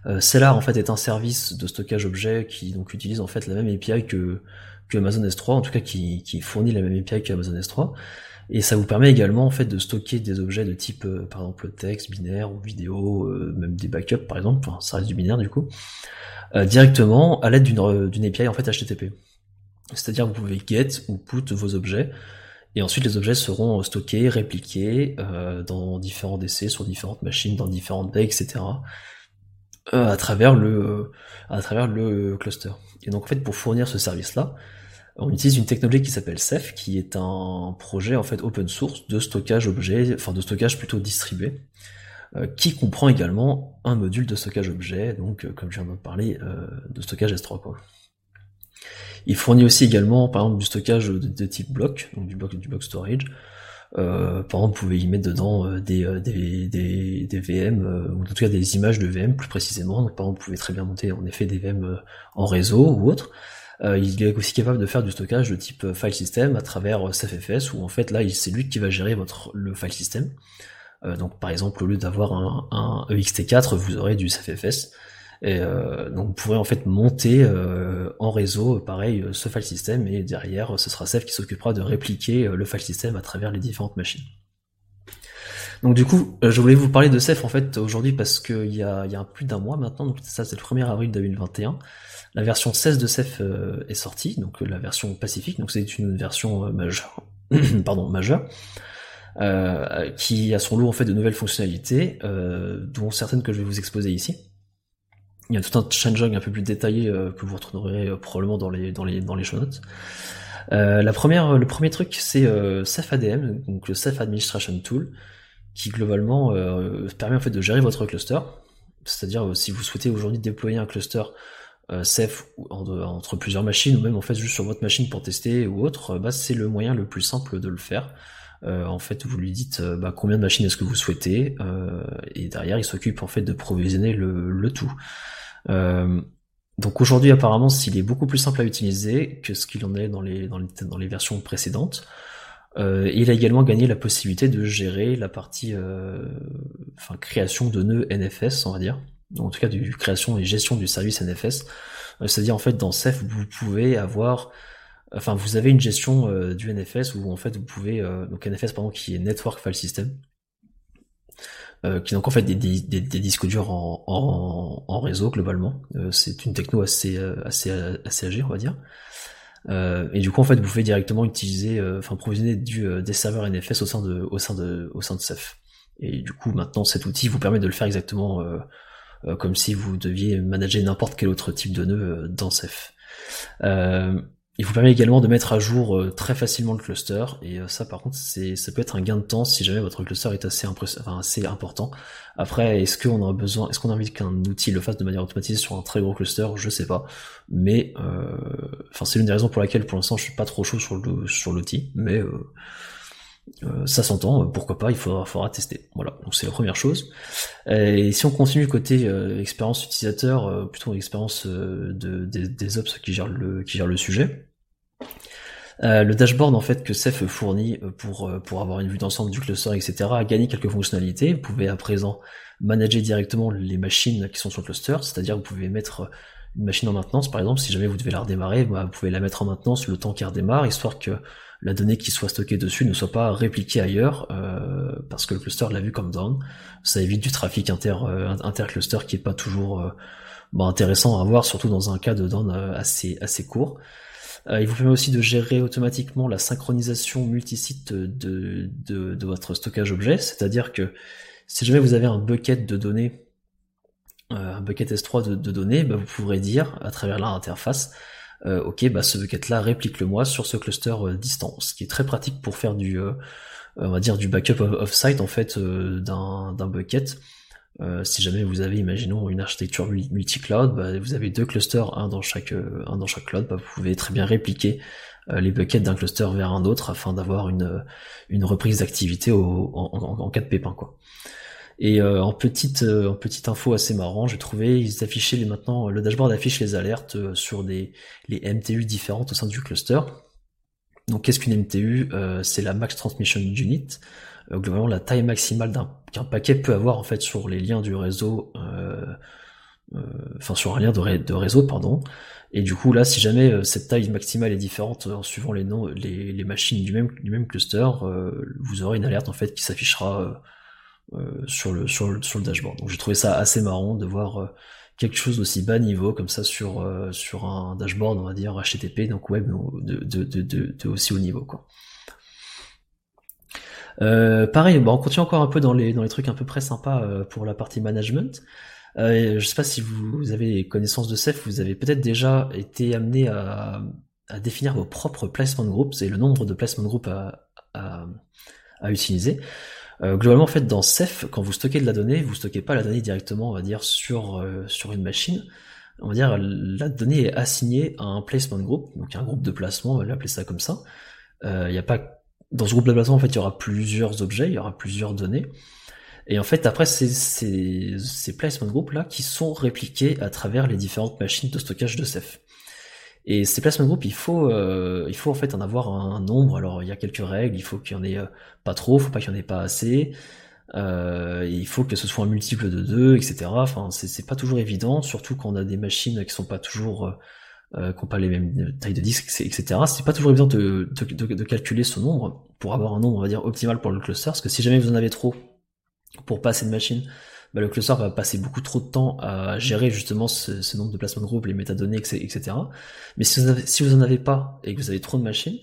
euh, Cellar en fait est un service de stockage objet qui donc utilise en fait la même API que, Amazon S3, en tout cas qui, fournit la même API que Amazon S3. Et ça vous permet également en fait de stocker des objets de type euh, par exemple texte, binaire ou vidéo, euh, même des backups par exemple, enfin ça reste du binaire du coup, euh, directement à l'aide d'une API en fait HTTP. C'est-à-dire vous pouvez get ou put vos objets et ensuite les objets seront stockés, répliqués dans différents DC sur différentes machines, dans différentes baies, etc. euh, à travers le à travers le cluster. Et donc en fait pour fournir ce service là, on utilise une technologie qui s'appelle Ceph, qui est un projet en fait open source de stockage objet, enfin de stockage plutôt distribué, euh, qui comprend également un module de stockage objet, donc euh, comme je viens de parler, euh, de stockage S3 quoi. Il fournit aussi également par exemple du stockage de, type bloc, donc du bloc du block storage. Euh, par exemple, vous pouvez y mettre dedans euh, des, euh, VM, ou en tout cas des images de VM plus précisément. Donc, par exemple, vous pouvez très bien monter en effet des VM en réseau ou autre. Il est aussi capable de faire du stockage de type file system à travers SafeFS, où en fait là, c'est lui qui va gérer votre le file system. Donc, par exemple, au lieu d'avoir un, un E EXT4, vous aurez du SafeFS. Et euh, donc vous pourrez en fait monter euh, en réseau, pareil, euh, ce file system, et derrière, ce sera Ceph qui s'occupera de répliquer euh, le file system à travers les différentes machines. Donc du coup, euh, je voulais vous parler de Ceph en fait aujourd'hui parce qu'il y a, y a plus d'un mois maintenant, donc ça c'est le 1er avril 2021. La version 16 de Ceph est sortie, donc la version Pacifique, donc c'est une version majeure, pardon, majeure, euh, qui a son lot en fait de nouvelles fonctionnalités, euh, dont certaines que je vais vous exposer ici. Il y a tout un changing un peu plus détaillé euh, que vous retrouverez euh, probablement dans les dans les dans les show notes. Euh, la première, le premier truc, c'est euh, Ceph ADM, donc le Ceph Administration Tool, qui globalement euh, permet en fait de gérer votre cluster. C'est-à-dire euh, si vous souhaitez aujourd'hui déployer un cluster euh, en- entre plusieurs machines ou même en fait juste sur votre machine pour tester ou autre, euh, bah, c'est le moyen le plus simple de le faire. Euh, en fait, vous lui dites euh, bah, combien de machines est-ce que vous souhaitez euh, et derrière il s'occupe en fait de provisionner le, le tout. Euh, donc aujourd'hui apparemment s'il est beaucoup plus simple à utiliser que ce qu'il en est dans les, dans les, dans les versions précédentes. Euh, il a également gagné la possibilité de gérer la partie euh, enfin, création de nœuds NFS, on va dire. En tout cas, du création et gestion du service NFS. Euh, C'est-à-dire, en fait, dans Ceph, vous pouvez avoir... Enfin, vous avez une gestion euh, du NFS où, en fait, vous pouvez... donc, NFS, pardon, qui est Network File System. Euh, qui donc en fait des, des, des, disques durs en, en, en réseau globalement. Euh, c'est une techno assez euh, assez assez âgée, on va dire. Euh, et du coup, en fait, vous pouvez directement utiliser, euh, enfin, provisionner du, euh, des serveurs NFS au sein de, au sein de, au sein de Ceph. Et du coup, maintenant, cet outil vous permet de le faire exactement euh, euh, comme si vous deviez manager n'importe quel autre type de nœud euh, dans Ceph. Euh, il vous permet également de mettre à jour euh, très facilement le cluster. Et euh, ça, par contre, c'est, ça peut être un gain de temps si jamais votre cluster est assez, enfin, assez important. Après, est-ce qu'on a besoin, est-ce qu'on a envie qu'un outil le fasse de manière automatisée sur un très gros cluster? Je sais pas. Mais, euh, enfin, c'est l'une des raisons pour laquelle, pour l'instant, je suis pas trop chaud sur le, sur l'outil. Mais euh, euh, ça s'entend. Pourquoi pas? Il faudra, faudra tester. Voilà. Donc c'est la première chose. Et si on continue côté euh, expérience utilisateur, euh, plutôt expérience euh, de, des, des ops qui gèrent le, qui gèrent le sujet. Euh, le dashboard en fait que Ceph fournit euh, pour euh, pour avoir une vue d'ensemble du cluster etc a gagné quelques fonctionnalités. Vous pouvez à présent manager directement les machines qui sont sur le cluster, c'est-à-dire vous pouvez mettre une machine en maintenance par exemple si jamais vous devez la redémarrer, bah, vous pouvez la mettre en maintenance le temps qu'elle redémarre histoire que la donnée qui soit stockée dessus ne soit pas répliquée ailleurs euh, parce que le cluster l'a vu comme down. Ça évite du trafic inter euh, intercluster qui est pas toujours euh, bah, intéressant à avoir surtout dans un cas de down assez assez court. Euh, il vous permet aussi de gérer automatiquement la synchronisation multisite de, de, de votre stockage objet, c'est-à-dire que si jamais vous avez un bucket de données, euh, un bucket S3 de, de données, bah, vous pourrez dire à travers l'interface ok, bah ce bucket-là réplique-le-moi sur ce cluster distant, ce qui est très pratique pour faire du, on va dire du backup off-site en fait d'un bucket. Si jamais vous avez, imaginons, une architecture multi-cloud, bah, vous avez deux clusters, un dans chaque, un dans chaque cloud, bah, vous pouvez très bien répliquer les buckets d'un cluster vers un autre afin d'avoir une, une reprise d'activité en, en, cas de pépin, quoi. Et euh, en petite euh, en petite info assez marrant, j'ai trouvé ils affichaient les, maintenant le dashboard affiche les alertes euh, sur des les MTU différentes au sein du cluster. Donc qu'est-ce qu'une MTU C'est la Max Transmission Unit. Globalement la taille maximale qu'un paquet peut avoir en fait sur les liens du réseau, enfin sur un lien de, réseau pardon. Et du coup là, si jamais cette taille maximale est différente en suivant les noms, les, les machines du même du même cluster, vous aurez une alerte en fait qui s'affichera euh, sur, le, sur, le, sur le dashboard. Donc j'ai trouvé ça assez marrant de voir euh, quelque chose d'aussi bas niveau comme ça sur, euh, sur un dashboard, on va dire HTTP, donc web de, de, de, de aussi haut niveau. Quoi. Euh, pareil, bon, on continue encore un peu dans les, trucs un peu près sympas pour la partie management. Euh, je sais pas si vous, avez connaissance de Ceph, vous avez peut-être déjà été amené à, définir vos propres placement groups et le nombre de placement groups à, à, utiliser. Euh, globalement, en fait, dans Ceph, quand vous stockez de la donnée, vous stockez pas la donnée directement, on va dire, sur, euh, une machine. On va dire, la donnée est assignée à un placement group, donc un groupe de placement, on va l'appeler ça comme ça. Euh, il y a pas, dans ce groupe de placement, en fait, il y aura plusieurs objets, il y aura plusieurs données. Et en fait, après, c'est ces, ces placement groups là qui sont répliqués à travers les différentes machines de stockage de Ceph. Et ces placement group, il faut, euh, il faut en fait en avoir un, nombre. Alors il y a quelques règles. Il faut qu'il y en ait euh, pas trop, il faut pas qu'il y en ait pas assez. Euh, il faut que ce soit un multiple de 2, etc. Enfin, c'est pas toujours évident, surtout quand on a des machines qui sont pas toujours, euh, qui n'ont pas les mêmes tailles de disques, etc. C'est pas toujours évident de, de, de, calculer ce nombre pour avoir un nombre, on va dire, optimal pour le cluster. Parce que si jamais vous en avez trop pour pas assez de machines, bah, le cluster va passer beaucoup trop de temps à gérer justement ce, nombre de placements de groupe, les métadonnées, etc. Mais si vous, avez, si vous en avez pas et que vous avez trop de machines,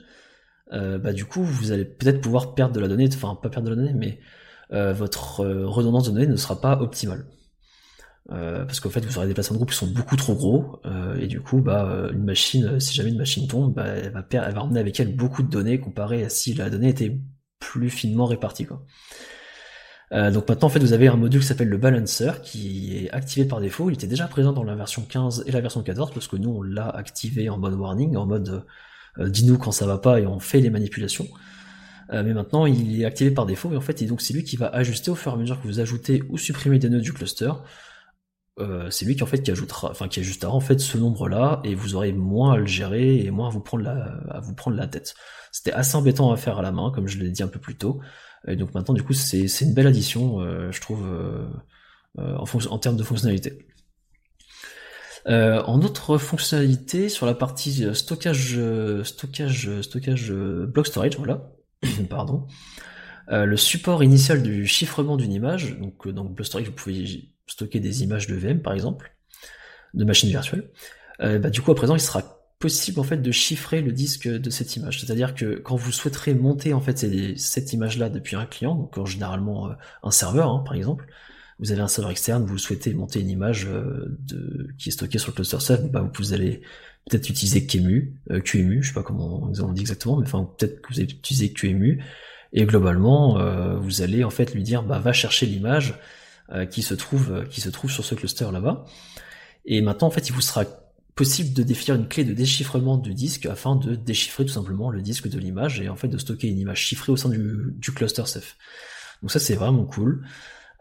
euh, bah du coup vous allez peut-être pouvoir perdre de la donnée, enfin pas perdre de la donnée, mais euh, votre euh, redondance de données ne sera pas optimale. Parce qu'en fait vous aurez des placements de groupe qui sont beaucoup trop gros et du coup bah une machine si jamais une machine tombe bah, elle va perdre, elle va emmener avec elle beaucoup de données comparé à si la donnée était plus finement répartie quoi. Euh, donc maintenant en fait vous avez un module qui s'appelle le balancer qui est activé par défaut. Il était déjà présent dans la version 15 et la version 14 parce que nous on l'a activé en mode warning, en mode euh, dis-nous quand ça va pas et on fait les manipulations. Euh, mais maintenant il est activé par défaut et en fait donc c'est lui qui va ajuster au fur et à mesure que vous ajoutez ou supprimez des nœuds du cluster. C'est lui qui en fait qui ajoutera, enfin qui ajustera en fait ce nombre-là et vous aurez moins à le gérer et moins à vous prendre la, à vous prendre la tête. C'était assez embêtant à faire à la main, comme je l'ai dit un peu plus tôt. Et donc maintenant, du coup, c'est une belle addition, euh, je trouve, euh, euh, en, en termes de fonctionnalité. en autre fonctionnalité, sur la partie stockage, stockage, stockage block storage, voilà, pardon, le support initial du chiffrement d'une image, donc dans block storage, vous pouvez stocker des images de VM par exemple, de machines virtuelles. bah, du coup, à présent, il sera possible en fait de chiffrer le disque de cette image. C'est-à-dire que quand vous souhaiterez monter en fait cette image-là depuis un client, donc généralement euh, un serveur hein, par exemple, vous avez un serveur externe, vous souhaitez monter une image euh, qui est stockée sur le cluster Ceph, bah, vous allez peut-être utiliser QEMU, euh, QEMU, je sais pas comment on dit exactement, mais enfin peut-être que vous allez utiliser QEMU, et globalement vous allez en fait lui dire bah va chercher l'image qui se trouve qui se trouve sur ce cluster là-bas. Et maintenant en fait il vous sera possible de définir une clé de déchiffrement du disque afin de déchiffrer tout simplement le disque de l'image et en fait de stocker une image chiffrée au sein du, cluster Ceph. Donc ça c'est vraiment cool.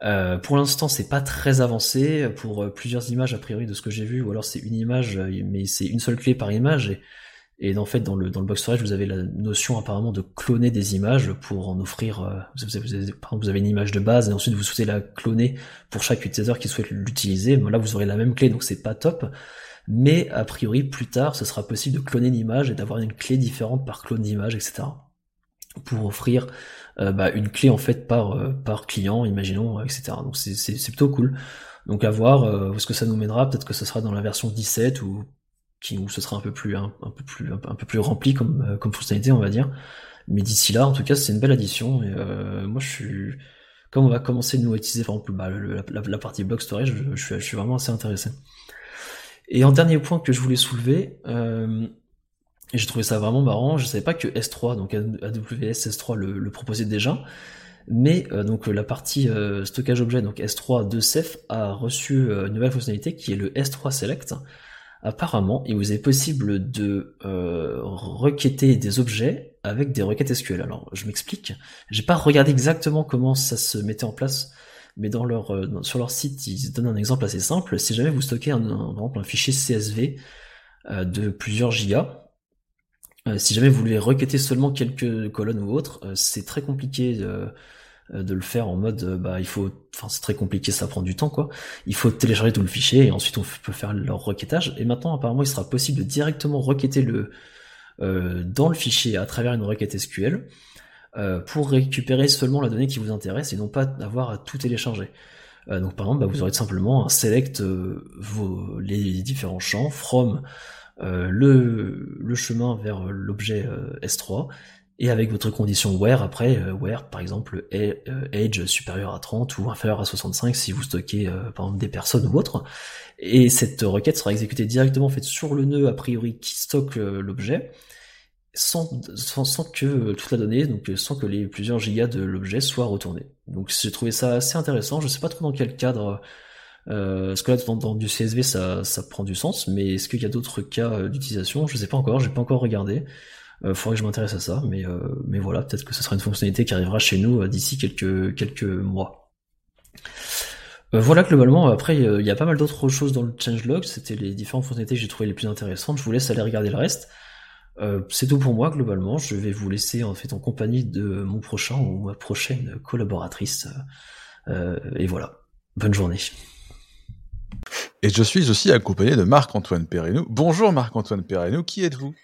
Euh, pour l'instant c'est pas très avancé pour euh, plusieurs images a priori de ce que j'ai vu ou alors c'est une image euh, mais c'est une seule clé par image et, et en fait dans le dans le box storage vous avez la notion apparemment de cloner des images pour en offrir vous, avez, par exemple, vous avez une image de base et ensuite vous souhaitez la cloner pour chaque utilisateur qui souhaite l'utiliser là vous aurez la même clé donc c'est pas top mais a priori plus tard ce sera possible de cloner une image et d'avoir une clé différente par clone d'image, etc. Pour offrir euh, bah, une clé en fait par euh, par client, imaginons, etc. Donc c'est plutôt cool. Donc à voir euh, est-ce que ça nous mènera. Peut-être que ce sera dans la version 17 ou qui où ce sera un peu plus un, peu plus un, peu plus rempli comme comme fonctionnalité, on va dire. Mais d'ici là, en tout cas, c'est une belle addition. Et moi, je suis comme on va commencer de nous utiliser par exemple bah, la, partie block storage, je, suis, je suis vraiment assez intéressé. Et en dernier point que je voulais soulever, euh, j'ai trouvé ça vraiment marrant, je savais pas que S3, donc AWS S3 le, le proposait déjà, mais euh, donc la partie euh, stockage objet, donc S3 de Ceph, a reçu une nouvelle fonctionnalité qui est le S3 Select. Apparemment, il vous est possible de requêter des objets avec des requêtes SQL. Alors, je m'explique. J'ai pas regardé exactement comment ça se mettait en place mais euh, sur leur site, ils donnent un exemple assez simple. Si jamais vous stockez un, exemple, un fichier CSV euh, de plusieurs gigas, euh, si jamais vous voulez requêter seulement quelques colonnes ou autres, c'est très compliqué de, de le faire en mode, bah il faut, enfin c'est très compliqué, ça prend du temps quoi. Il faut télécharger tout le fichier et ensuite on peut faire leur requêtage. Et maintenant apparemment il sera possible de directement requêter le dans le fichier à travers une requête SQL. Euh, pour récupérer seulement la donnée qui vous intéresse et non pas avoir à tout télécharger. Euh, donc par exemple, bah, vous aurez simplement un select euh, vos, les différents champs from le, le, chemin vers l'objet S3 et avec votre condition where après where par exemple age supérieur à 30 ou inférieur à 65 si vous stockez par exemple des personnes ou autres et cette requête sera exécutée directement faite sur le nœud a priori qui stocke l'objet sans, sans, que toute la donnée, donc sans que les plusieurs gigas de l'objet soient retournés. Donc j'ai trouvé ça assez intéressant. Je sais pas trop dans quel cadre, euh, parce que là dans, du CSV ça, ça prend du sens, mais est-ce qu'il y a d'autres cas euh, d'utilisation? Je sais pas encore, j'ai pas encore regardé. Euh, faudrait que je m'intéresse à ça, mais euh, mais voilà, peut-être que ce sera une fonctionnalité qui arrivera chez nous euh, d'ici quelques quelques mois. voilà globalement. Après, il y a pas mal d'autres choses dans le changelog. C'était les différentes fonctionnalités que j'ai trouvées les plus intéressantes. Je vous laisse aller regarder le reste. C'est tout pour moi globalement. Je vais vous laisser en fait en compagnie de mon prochain ou ma prochaine collaboratrice. Et voilà. Bonne journée. Et je suis aussi accompagné de Marc-Antoine Perrineau. Bonjour Marc-Antoine Perrineau, qui êtes-vous?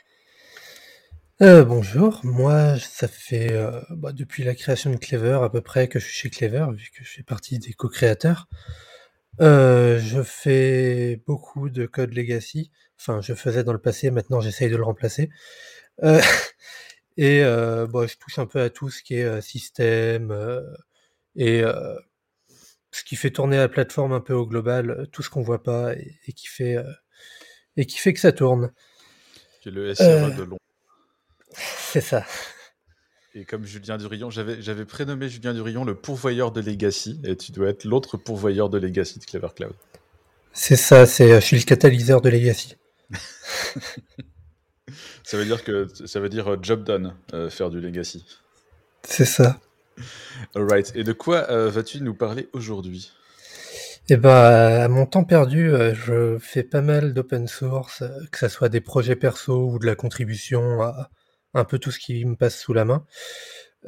Euh, bonjour, moi ça fait euh, bah, depuis la création de Clever à peu près que je suis chez Clever, vu que je fais partie des co-créateurs. Euh, je fais beaucoup de code legacy. Enfin, je faisais dans le passé, maintenant j'essaye de le remplacer. Euh, et euh, bon, je touche un peu à tout ce qui est euh, système euh, et euh, ce qui fait tourner la plateforme un peu au global, tout ce qu'on voit pas et, et qui fait et qui fait que ça tourne. C'est le SRE de long. C'est ça. Et comme Julien Durillon, j'avais prénommé Julien Durillon le pourvoyeur de Legacy, et tu dois être l'autre pourvoyeur de Legacy de Clever Cloud. C'est ça, c'est je suis le catalyseur de Legacy. ça veut dire que ça veut dire euh, job done, euh, faire du Legacy. C'est ça. Alright. Et de quoi euh, vas-tu nous parler aujourd'hui? Eh ben, à mon temps perdu, euh, je fais pas mal d'open source, euh, que ça soit des projets perso ou de la contribution à un peu tout ce qui me passe sous la main.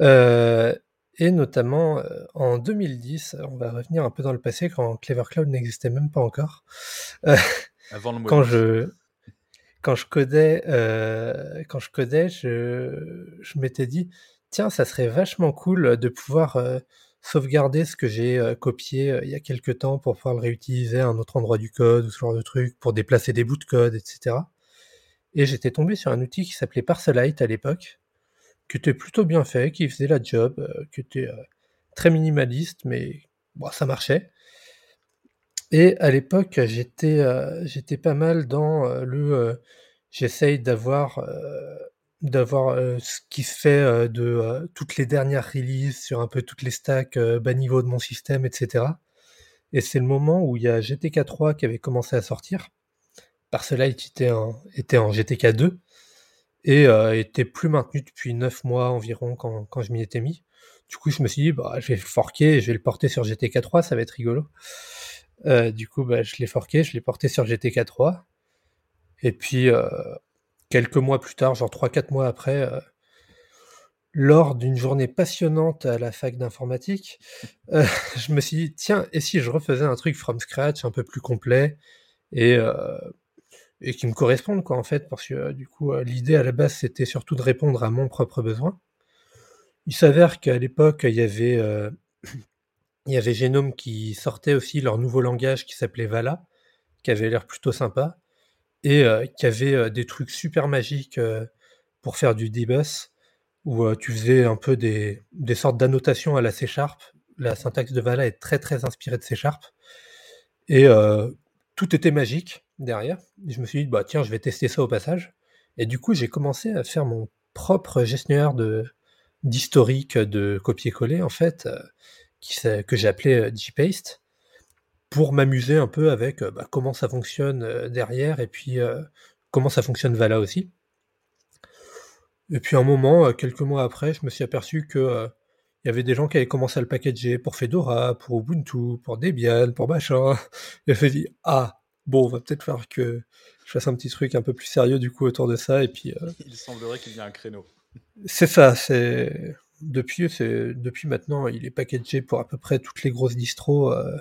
Euh, et notamment euh, en 2010, on va revenir un peu dans le passé quand Clever Cloud n'existait même pas encore. Euh, Avant le quand je quand je codais, euh, quand je codais, je, je m'étais dit tiens, ça serait vachement cool de pouvoir euh, sauvegarder ce que j'ai euh, copié il y a quelques temps pour pouvoir le réutiliser à un autre endroit du code ou ce genre de truc, pour déplacer des bouts de code, etc. Et j'étais tombé sur un outil qui s'appelait Parcelite à l'époque, qui était plutôt bien fait, qui faisait la job, euh, qui était euh, très minimaliste, mais bon, ça marchait. Et à l'époque, j'étais euh, pas mal dans le j'essaye d'avoir d'avoir ce qui se fait de toutes les dernières releases sur un peu toutes les stacks bas niveau de mon système, etc. Et c'est le moment où il y a GTK 3 qui avait commencé à sortir. Parcelite était en, était en GTK 2 et euh, était plus maintenu depuis 9 mois environ quand, je m'y étais mis. Du coup, je me suis dit, bah, je vais le forquer, je vais le porter sur GTK 3, ça va être rigolo. Euh, du coup, bah, je l'ai forqué, je l'ai porté sur GTK 3. Et puis, euh, quelques mois plus tard, genre 3-4 mois après, lors d'une journée passionnante à la fac d'informatique, je me suis dit, tiens, et si je refaisais un truc from scratch un peu plus complet et, et qui me corresponde, quoi, en fait, parce que euh, du coup, euh, l'idée à la base, c'était surtout de répondre à mon propre besoin. Il s'avère qu'à l'époque, il y avait, euh, il y avait Genome qui sortait aussi leur nouveau langage qui s'appelait Vala, qui avait l'air plutôt sympa, et qui avait des trucs super magiques pour faire du dbus, où tu faisais un peu des, des sortes d'annotations à la C Sharp. La syntaxe de Vala est très très inspirée de C Sharp. Et tout était magique. Derrière. Je me suis dit, bah tiens, je vais tester ça au passage. Et du coup, j'ai commencé à faire mon propre gestionnaire de d'historique de copier-coller, en fait, euh, qui, que j'ai appelé euh, Gpaste, pour m'amuser un peu avec euh, bah, comment ça fonctionne derrière et puis comment ça fonctionne Vala aussi. Et puis un moment, quelques mois après, je me suis aperçu que il y avait des gens qui avaient commencé à le packager pour Fedora, pour Ubuntu, pour Debian, pour machin. Et je me suis dit, ah, bon, on va peut-être falloir que je fasse un petit truc un peu plus sérieux du coup autour de ça. Et puis, euh, Il semblerait qu'il y ait un créneau. c'est ça, c'est depuis, c'est depuis maintenant, il est packagé pour à peu près toutes les grosses distros. euh,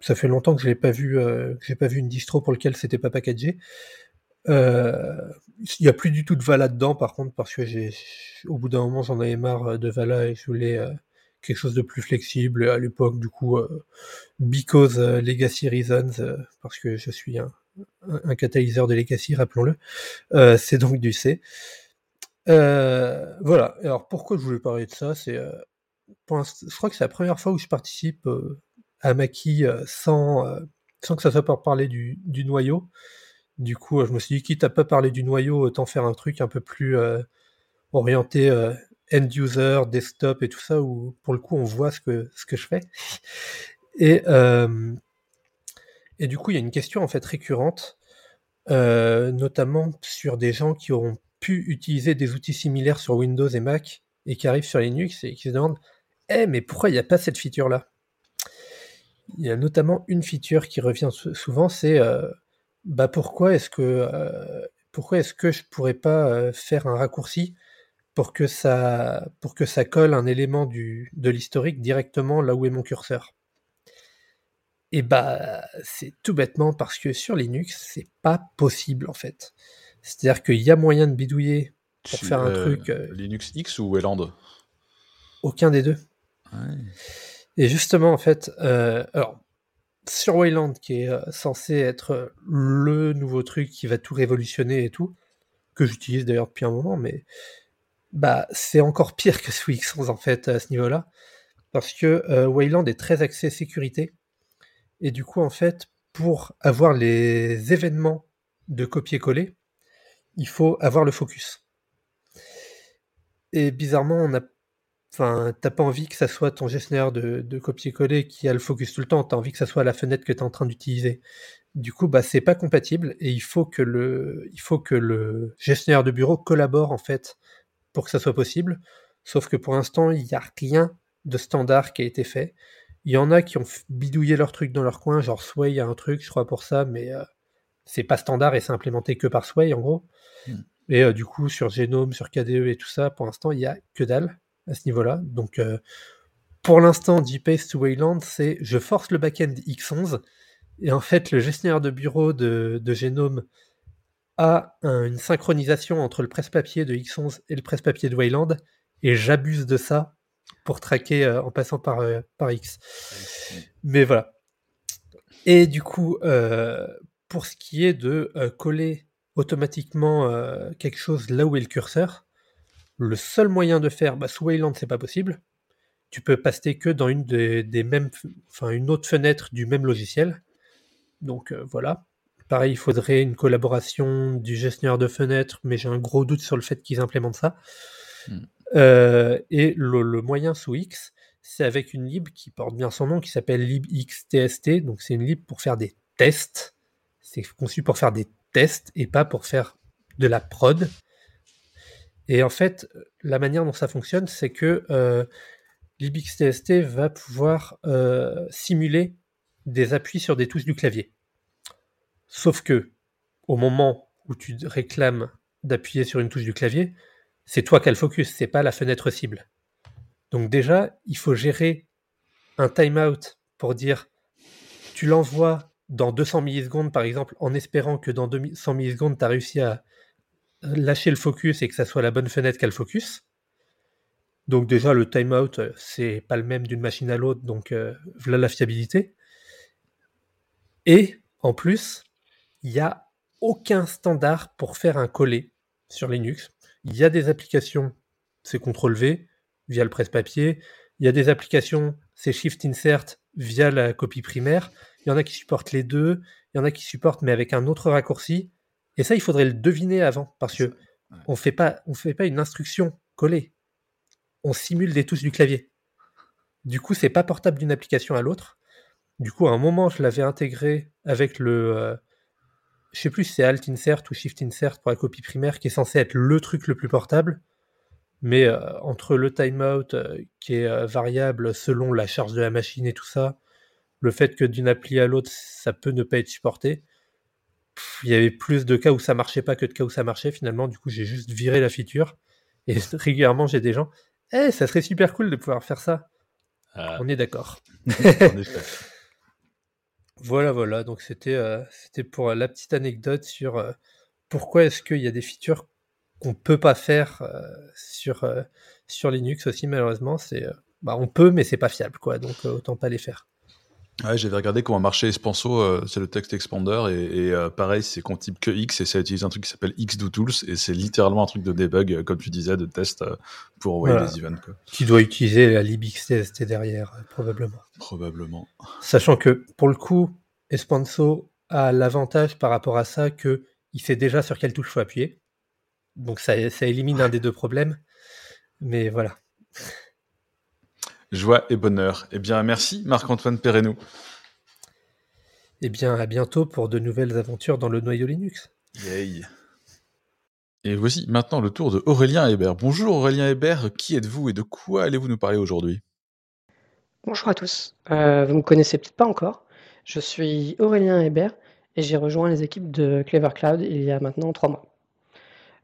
Ça fait longtemps que je l'ai pas vu, euh, que j'ai pas vu une distro pour lequel c'était pas packagé. Il y a plus du tout de Vala dedans, par contre, parce que j'ai, au bout d'un moment, j'en avais marre de Vala et je voulais quelque chose de plus flexible. À l'époque, du coup, euh, because euh, legacy reasons, euh, parce que je suis un, catalyseur de legacy, rappelons-le. C'est donc du C. Voilà. Alors pourquoi je voulais parler de ça, c'est je crois que c'est la première fois où je participe à Maki sans sans que ça soit pour parler du, du noyau. Du coup, je me suis dit quitte à pas parler du noyau, autant faire un truc un peu plus orienté euh, end user, desktop et tout ça où pour le coup on voit ce que ce que je fais. Et euh, et du coup, il y a une question en fait récurrente, euh, notamment sur des gens qui ont pu utiliser des outils similaires sur Windows et Mac et qui arrivent sur Linux et qui se demandent Eh, mais pourquoi il n'y a pas cette feature-là? Il y a notamment une feature qui revient sou- souvent c'est euh, bah pourquoi est-ce que pourquoi est-ce que je pourrais pas faire un raccourci? Pour que ça pour que ça colle un élément du, de l'historique directement là où est mon curseur et bah, c'est tout bêtement parce que sur Linux, c'est pas possible en fait. C'est-à-dire qu'il y a moyen de bidouiller pour Tu- faire un euh, truc, euh, Linux X ou Wayland aucun des deux. Et justement, en fait, euh, alors, sur Wayland, qui est euh, censé être le nouveau truc qui va tout révolutionner et tout, que j'utilise d'ailleurs depuis un moment, mais bah, c'est encore pire que X11 en fait à ce niveau-là, parce que euh, Wayland est très axé sécurité, et du coup, en fait, pour avoir les événements de copier-coller, il faut avoir le focus. Et bizarrement, on a Enfin, t'as pas envie que ça soit ton gestionnaire de, de copier-coller qui a le focus tout le temps, t'as envie que ça soit la fenêtre que tu es en train d'utiliser. Du coup, bah, c'est pas compatible et il faut que le, il faut que le gestionnaire de bureau collabore en fait pour que ça soit possible. Sauf que pour l'instant, il n'y a rien de standard qui a été fait. Il y en a qui ont bidouillé leur truc dans leur coin, genre Sway, il y a un truc, je crois, pour ça, mais euh, c'est pas standard et c'est implémenté que par Sway en gros. Hmm. Et euh, du coup, sur Genome, sur KDE et tout ça, pour l'instant, il y a que dalle à ce niveau-là. Donc, euh, pour l'instant, Gpaste to Wayland, c'est je force le backend X11 et en fait, le gestionnaire de bureau de, de Genome un- une synchronisation entre le presse-papier de X11 et le presse-papier de Wayland et j'abuse de ça pour traquer euh, en passant par, euh, par X. Mais voilà. Et du coup, euh, pour ce qui est de coller automatiquement quelque chose là où est le curseur, le seul moyen de faire, bah, sous Wayland, c'est pas possible. Tu peux passer que dans une des, des mêmes, enfin une autre fenêtre du même logiciel. Donc voilà. Pareil, il faudrait une collaboration du gestionnaire de fenêtres, mais j'ai un gros doute sur le fait qu'ils implémentent ça. Hmm. Euh, et le, le moyen sous X, c'est avec une lib qui porte bien son nom, qui s'appelle libxtst. Donc c'est une lib pour faire des tests. C'est conçu pour faire des tests et pas pour faire de la prod. Et en fait, la manière dont ça fonctionne, c'est que euh, libxtst va pouvoir euh, simuler des appuis sur des touches du clavier. Sauf que, au moment où tu réclames d'appuyer sur une touche du clavier, c'est toi qui as le focus, c'est pas la fenêtre cible. Donc déjà, il faut gérer un timeout pour dire tu l'envoies dans 200 millisecondes par exemple, en espérant que dans 200 millisecondes, tu as réussi à lâcher le focus et que ça soit la bonne fenêtre qui focus. Donc déjà, le timeout, euh, c'est pas le même d'une machine à l'autre, donc euh, voilà la fiabilité. Et en plus, il n'y a aucun standard pour faire un coller sur Linux. Il y a des applications, c'est CTRL-V via le presse-papier. Il y a des applications, c'est Shift-Insert via la copie primaire. il y en a qui supportent les deux, il y en a qui supportent mais avec un autre raccourci. Et ça, il faudrait le deviner avant, parce que on fait pas, on fait pas une instruction collée. On simule des touches du clavier. Du coup, c'est pas portable d'une application à l'autre. Du coup, à un moment, je l'avais intégré avec le, euh, je sais plus si c'est Alt Insert ou Shift Insert pour la copie primaire, qui est censé être le truc le plus portable. Mais euh, entre le timeout euh, qui est euh, variable selon la charge de la machine et tout ça, le fait que d'une appli à l'autre, ça peut ne pas être supporté, il y avait plus de cas où ça marchait pas que de cas où ça marchait. Finalement, du coup, j'ai juste viré la feature. Et régulièrement, j'ai des gens, eh, ça serait super cool de pouvoir faire ça. Ah, On est d'accord. Voilà, voilà. Donc c'était euh, pour la petite anecdote sur euh, pourquoi est-ce qu'il y a des features qu'on peut pas faire euh, sur euh, Linux aussi malheureusement. C'est euh, bah on peut mais c'est pas fiable quoi. Donc euh, autant pas les faire. Ouais, j'avais regardé comment marchait Espanso, euh, c'est le text expander, et, et, euh, pareil, c'est qu'on type que X, et ça utilise un truc qui s'appelle XDoTools, et c'est littéralement un truc de debug, euh, comme tu disais, de test euh, pour envoyer Voilà. des events, quoi. Tu dois utiliser la libxtst derrière probablement. Probablement. Sachant que pour le coup, Espanso a l'avantage par rapport à ça que il sait déjà sur quelle touche faut appuyer. Donc ça, ça élimine un des deux problèmes. Mais voilà. Joie et bonheur. Eh bien, merci Marc-Antoine Perrenou. Eh bien, à bientôt pour de nouvelles aventures dans le noyau Linux. Yay. Et voici maintenant le tour de Aurélien Hébert. Bonjour Aurélien Hébert, qui êtes-vous et de quoi allez-vous nous parler aujourd'hui? Bonjour à tous. Euh, vous me connaissez peut-être pas encore. Je suis Aurélien Hébert et j'ai rejoint les équipes de Clever Cloud il y a maintenant trois mois.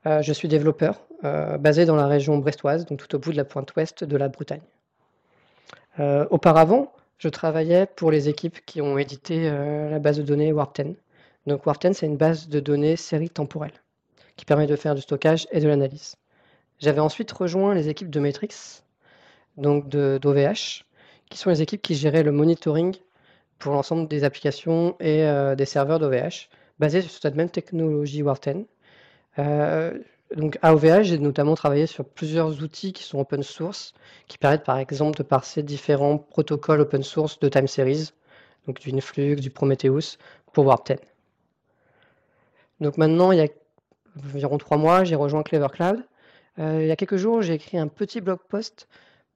Euh, je suis développeur euh, basé dans la région brestoise, donc tout au bout de la pointe ouest de la Bretagne. Euh, auparavant, je travaillais pour les équipes qui ont édité euh, la base de données Warp10. Donc Warp10, c'est une base de données série temporelle qui permet de faire du stockage et de l'analyse. J'avais ensuite rejoint les équipes de Matrix, donc d'OVH, qui sont les équipes qui géraient le monitoring pour l'ensemble des applications et euh, des serveurs d'OVH, basés sur cette même technologie Warp10. Euh, donc à j'ai notamment travaillé sur plusieurs outils qui sont open source, qui permettent par exemple de parser différents protocoles open source de time series, donc du Influx, du Prometheus, pour Warp10. Donc maintenant, il y a environ trois mois, j'ai rejoint Clever Cloud. Euh, il y a quelques jours, j'ai écrit un petit blog post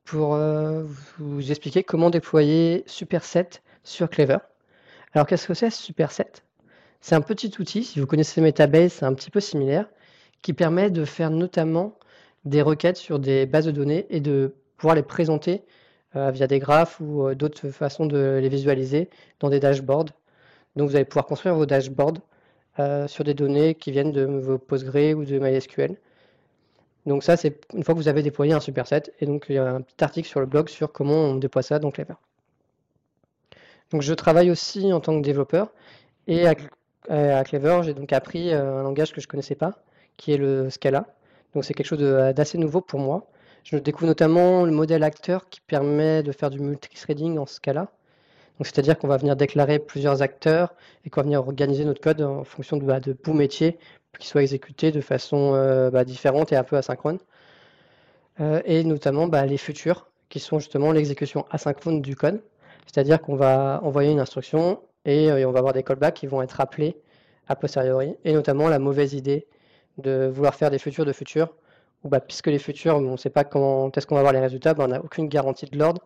pour euh, vous expliquer comment déployer Superset sur Clever. Alors qu'est-ce que c'est Superset? C'est un petit outil, si vous connaissez Metabase, c'est un petit peu similaire, qui permet de faire notamment des requêtes sur des bases de données et de pouvoir les présenter euh, via des graphes ou euh, d'autres façons de les visualiser dans des dashboards. Donc vous allez pouvoir construire vos dashboards euh, sur des données qui viennent de vos Postgre ou de MySQL. Donc ça, c'est une fois que vous avez déployé un superset. Et donc, il y a un petit article sur le blog sur comment on déploie ça dans Clever. Donc, je travaille aussi en tant que développeur. Et à, à Clever, j'ai donc appris un langage que je ne connaissais pas, qui est le Scala. Donc, c'est quelque chose de- d'assez nouveau pour moi. Je découvre notamment le modèle acteur qui permet de faire du multithreading en Scala. C'est-à-dire qu'on va venir déclarer plusieurs acteurs et qu'on va venir organiser notre code en fonction de, bah, de bouts métiers qui soient exécutés de façon euh, bah, différente et un peu asynchrone. Euh, et notamment bah, les futurs, qui sont justement l'exécution asynchrone du code. C'est-à-dire qu'on va envoyer une instruction et euh, on va avoir des callbacks qui vont être appelés a posteriori. Et notamment la mauvaise idée de vouloir faire des futurs de futurs, où bah, puisque les futurs, on ne sait pas quand est-ce qu'on va avoir les résultats, bah, on n'a aucune garantie de l'ordre.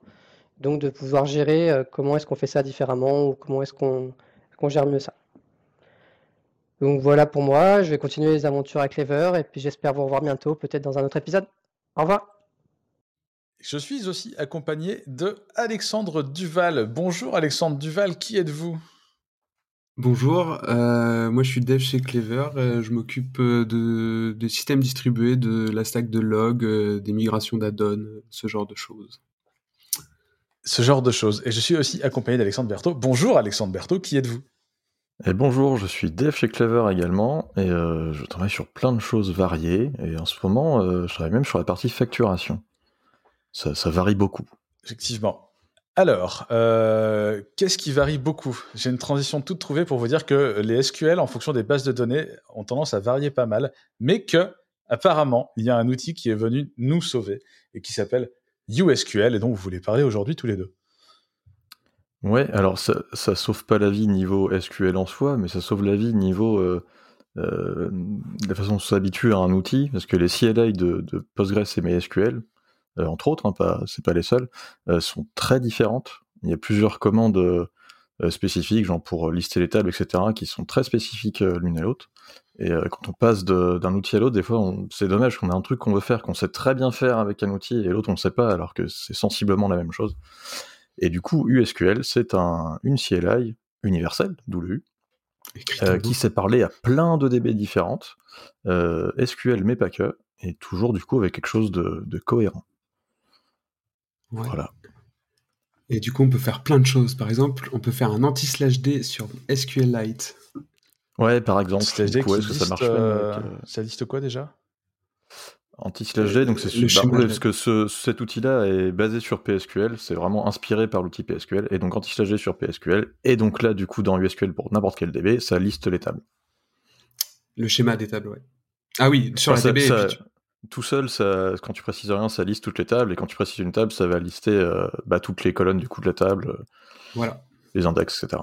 Donc de pouvoir gérer euh, comment est-ce qu'on fait ça différemment ou comment est-ce qu'on gère mieux ça. Donc voilà pour moi, je vais continuer les aventures à Clever et puis j'espère vous revoir bientôt, peut-être dans un autre épisode. Au revoir. Je suis aussi accompagné de Alexandre Duval. Bonjour Alexandre Duval, qui êtes-vous? Bonjour, euh, moi je suis dev chez Clever, euh, je m'occupe euh, de, des systèmes distribués, de la stack de log, euh, des migrations d'add-on, euh, ce genre de choses. Ce genre de choses. Et je suis aussi accompagné d'Alexandre Berthaud. Bonjour Alexandre Berthaud, qui êtes-vous? Et bonjour, je suis dev chez Clever également, et euh, je travaille sur plein de choses variées, et en ce moment, euh, je travaille même sur la partie facturation. Ça, ça varie beaucoup. Effectivement. Alors, euh, qu'est-ce qui varie beaucoup? J'ai une transition toute trouvée pour vous dire que les SQL, en fonction des bases de données, ont tendance à varier pas mal, mais que, apparemment, il y a un outil qui est venu nous sauver et qui s'appelle USQL, et dont vous voulez parler aujourd'hui tous les deux. Ouais, alors ça, sauve pas la vie niveau SQL en soi, mais ça sauve la vie niveau euh, euh, la façon dont on s'habitue à un outil, parce que les CLI de, de Postgres et MySQL, entre autres, hein, pas, c'est pas les seuls, euh, sont très différentes. Il y a plusieurs commandes euh, spécifiques, genre pour lister les tables, etc., qui sont très spécifiques euh, l'une à l'autre. Et euh, quand on passe de- d'un outil à l'autre, des fois, on- c'est dommage qu'on ait un truc qu'on veut faire, qu'on sait très bien faire avec un outil, et l'autre on ne sait pas, alors que c'est sensiblement la même chose. Et du coup, USQL, c'est un, une CLI universelle, d'où le U, euh, qui sait parler à plein de DB différentes, euh, SQL mais pas que, et toujours du coup avec quelque chose de, de cohérent. Ouais. Voilà. Et du coup, on peut faire plein de choses. Par exemple, on peut faire un anti-slash D sur SQLite. Ouais, par exemple, Slash D que ça marche euh, avec, euh, Ça liste quoi déjà? Anti-slash D, donc c'est Le super schéma cool parce que ce- cet outil-là est basé sur PSQL, c'est vraiment inspiré par l'outil PSQL, et donc anti-slash D sur PSQL, et donc là, du coup, dans USQL pour n'importe quel DB, ça liste les tables. Le schéma des tables, ouais. Ah oui, sur Enfin, la ça- DB. et puis tu- Tout seul, ça, quand tu précises rien, ça liste toutes les tables, et quand tu précises une table, ça va lister euh, bah, toutes les colonnes du coup de la table, euh, Voilà. les index, etc.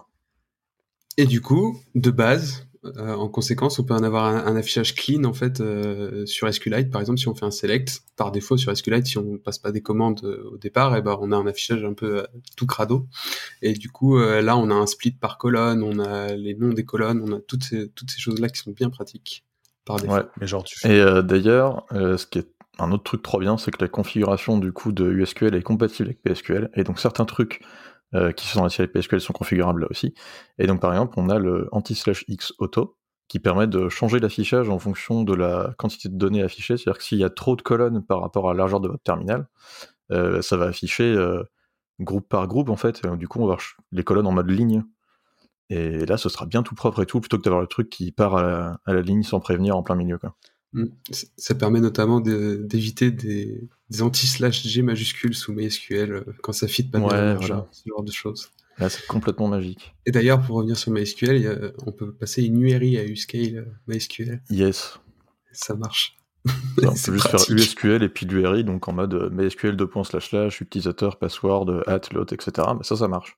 Et du coup, de base, euh, en conséquence, on peut en avoir un, un affichage clean en fait euh, sur SQLite. Par exemple, si on fait un select, par défaut sur SQLite, si on passe pas des commandes au départ, et ben on a un affichage un peu tout crado. Et du coup, là, on a un split par colonne, on a les noms des colonnes, on a toutes ces toutes ces choses là qui sont bien pratiques par défaut. Ouais. Mais genre, tu fais. Et euh, d'ailleurs, euh, ce qui est un autre truc trop bien, c'est que la configuration du coup de USQL est compatible avec PSQL, et donc certains trucs euh, qui sont dans la série PSQL sont configurables là aussi. Et donc par exemple, on a le anti-x auto qui permet de changer l'affichage en fonction de la quantité de données affichées. C'est-à-dire que s'il y a trop de colonnes par rapport à la largeur de votre terminal, euh, ça va afficher euh, groupe par groupe en fait. Et, du coup, on va les colonnes en mode ligne. Et là, ce sera bien tout propre et tout, plutôt que d'avoir le truc qui part à la, à la ligne sans prévenir en plein milieu. Quoi. Mm. Ça- permet notamment de- d'éviter des, des anti-slash G majuscules sous MySQL euh, quand ça fit pas bien Ouais, la voilà. ce genre de choses. Là, c'est complètement magique. Et d'ailleurs, pour revenir sur MySQL, a- on peut passer une URI à Uscale euh, MySQL. Yes. Ça marche. On peut juste pratique. faire USQL et puis l'URI, donc en mode euh, MySQL 2. slash slash, utilisateur, password, at, l'autre, etc. Mais ça, ça marche.